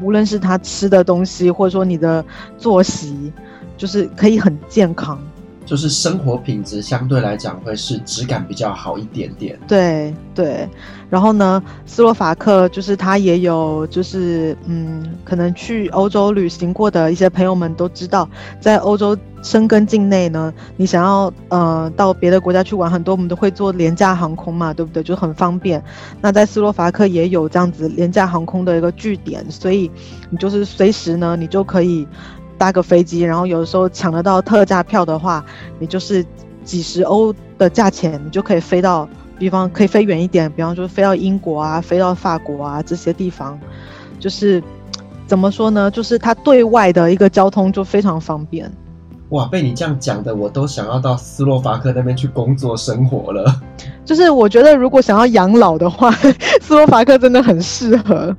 无论是他吃的东西，或者说你的作息，就是可以很健康。就是生活品质相对来讲会是质感比较好一点点。对对，然后呢，斯洛伐克就是他也有就是嗯，可能去欧洲旅行过的一些朋友们都知道，在欧洲申根境内呢，你想要呃到别的国家去玩，很多我们都会坐廉价航空嘛，对不对？就很方便。那在斯洛伐克也有这样子廉价航空的一个据点，所以你就是随时呢，你就可以。搭个飞机，然后有的时候抢得到特价票的话，你就是几十欧的价钱，你就可以飞到，比方可以飞远一点，比方说飞到英国啊，飞到法国啊这些地方，就是怎么说呢？就是它对外的一个交通就非常方便。哇，被你这样讲的，我都想要到斯洛伐克那边去工作生活了。就是我觉得，如果想要养老的话，斯洛伐克真的很适合，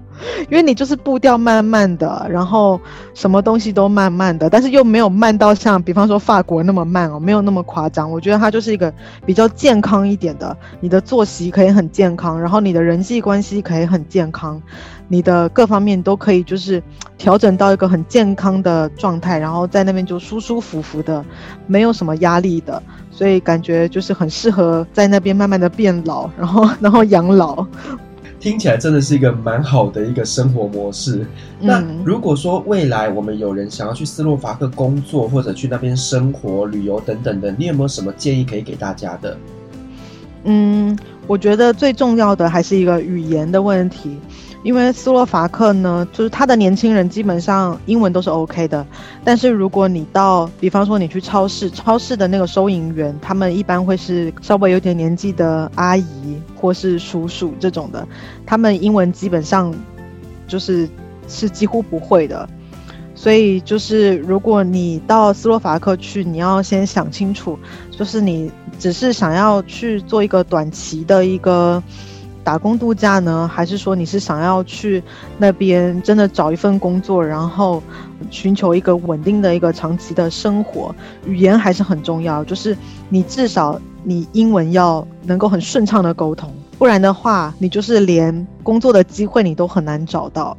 因为你就是步调慢慢的，然后什么东西都慢慢的，但是又没有慢到像比方说法国那么慢哦，没有那么夸张。我觉得它就是一个比较健康一点的，你的作息可以很健康，然后你的人际关系可以很健康，你的各方面都可以就是调整到一个很健康的状态，然后在那边就舒舒服服的，没有什么压力的。所以感觉就是很适合在那边慢慢的变老，然后然后养老，听起来真的是一个蛮好的一个生活模式。嗯、那如果说未来我们有人想要去斯洛伐克工作或者去那边生活、旅游等等的，你有没有什么建议可以给大家的？嗯，我觉得最重要的还是一个语言的问题。因为斯洛伐克呢，就是他的年轻人基本上英文都是 OK 的，但是如果你到，比方说你去超市，超市的那个收银员，他们一般会是稍微有点年纪的阿姨或是叔叔这种的，他们英文基本上就是是几乎不会的，所以就是如果你到斯洛伐克去，你要先想清楚，就是你只是想要去做一个短期的一个。打工度假呢，还是说你是想要去那边真的找一份工作，然后寻求一个稳定的一个长期的生活？语言还是很重要，就是你至少你英文要能够很顺畅的沟通，不然的话，你就是连工作的机会你都很难找到。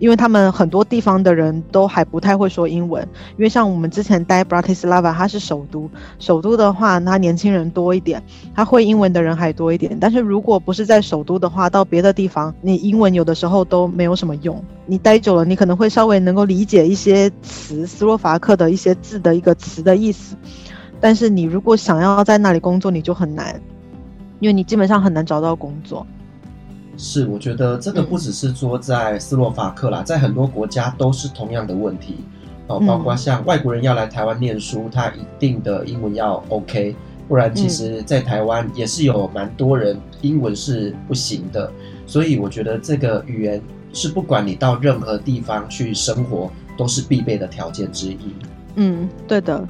因为他们很多地方的人都还不太会说英文，因为像我们之前待 Bratislava，它是首都，首都的话，那年轻人多一点，他会英文的人还多一点。但是如果不是在首都的话，到别的地方，你英文有的时候都没有什么用。你待久了，你可能会稍微能够理解一些词，斯洛伐克的一些字的一个词的意思，但是你如果想要在那里工作，你就很难，因为你基本上很难找到工作。是，我觉得这个不只是说在斯洛伐克啦，嗯、在很多国家都是同样的问题哦。包括像外国人要来台湾念书，他一定的英文要 OK，不然其实在台湾也是有蛮多人英文是不行的。所以我觉得这个语言是不管你到任何地方去生活，都是必备的条件之一。嗯，对的。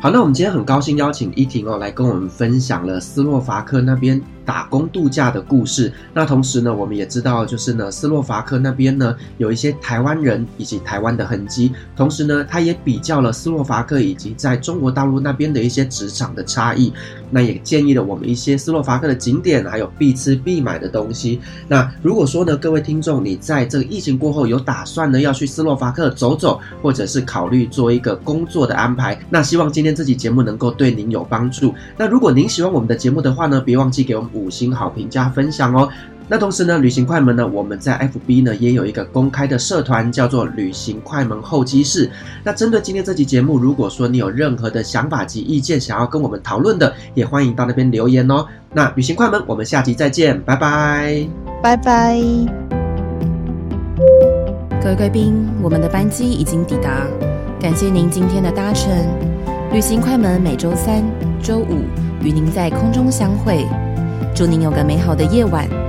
好，那我们今天很高兴邀请依婷哦来跟我们分享了斯洛伐克那边打工度假的故事。那同时呢，我们也知道，就是呢，斯洛伐克那边呢有一些台湾人以及台湾的痕迹。同时呢，他也比较了斯洛伐克以及在中国大陆那边的一些职场的差异。那也建议了我们一些斯洛伐克的景点，还有必吃必买的东西。那如果说呢，各位听众，你在这个疫情过后有打算呢要去斯洛伐克走走，或者是考虑做一个工作的安排，那希望今天这期节目能够对您有帮助。那如果您喜欢我们的节目的话呢，别忘记给我们五星好评加分享哦。那同时呢，旅行快门呢，我们在 FB 呢也有一个公开的社团，叫做“旅行快门候机室”。那针对今天这期节目，如果说你有任何的想法及意见，想要跟我们讨论的，也欢迎到那边留言哦。那旅行快门，我们下期再见，拜拜，拜拜。各位贵宾，我们的班机已经抵达，感谢您今天的搭乘。旅行快门每周三、周五与您在空中相会，祝您有个美好的夜晚。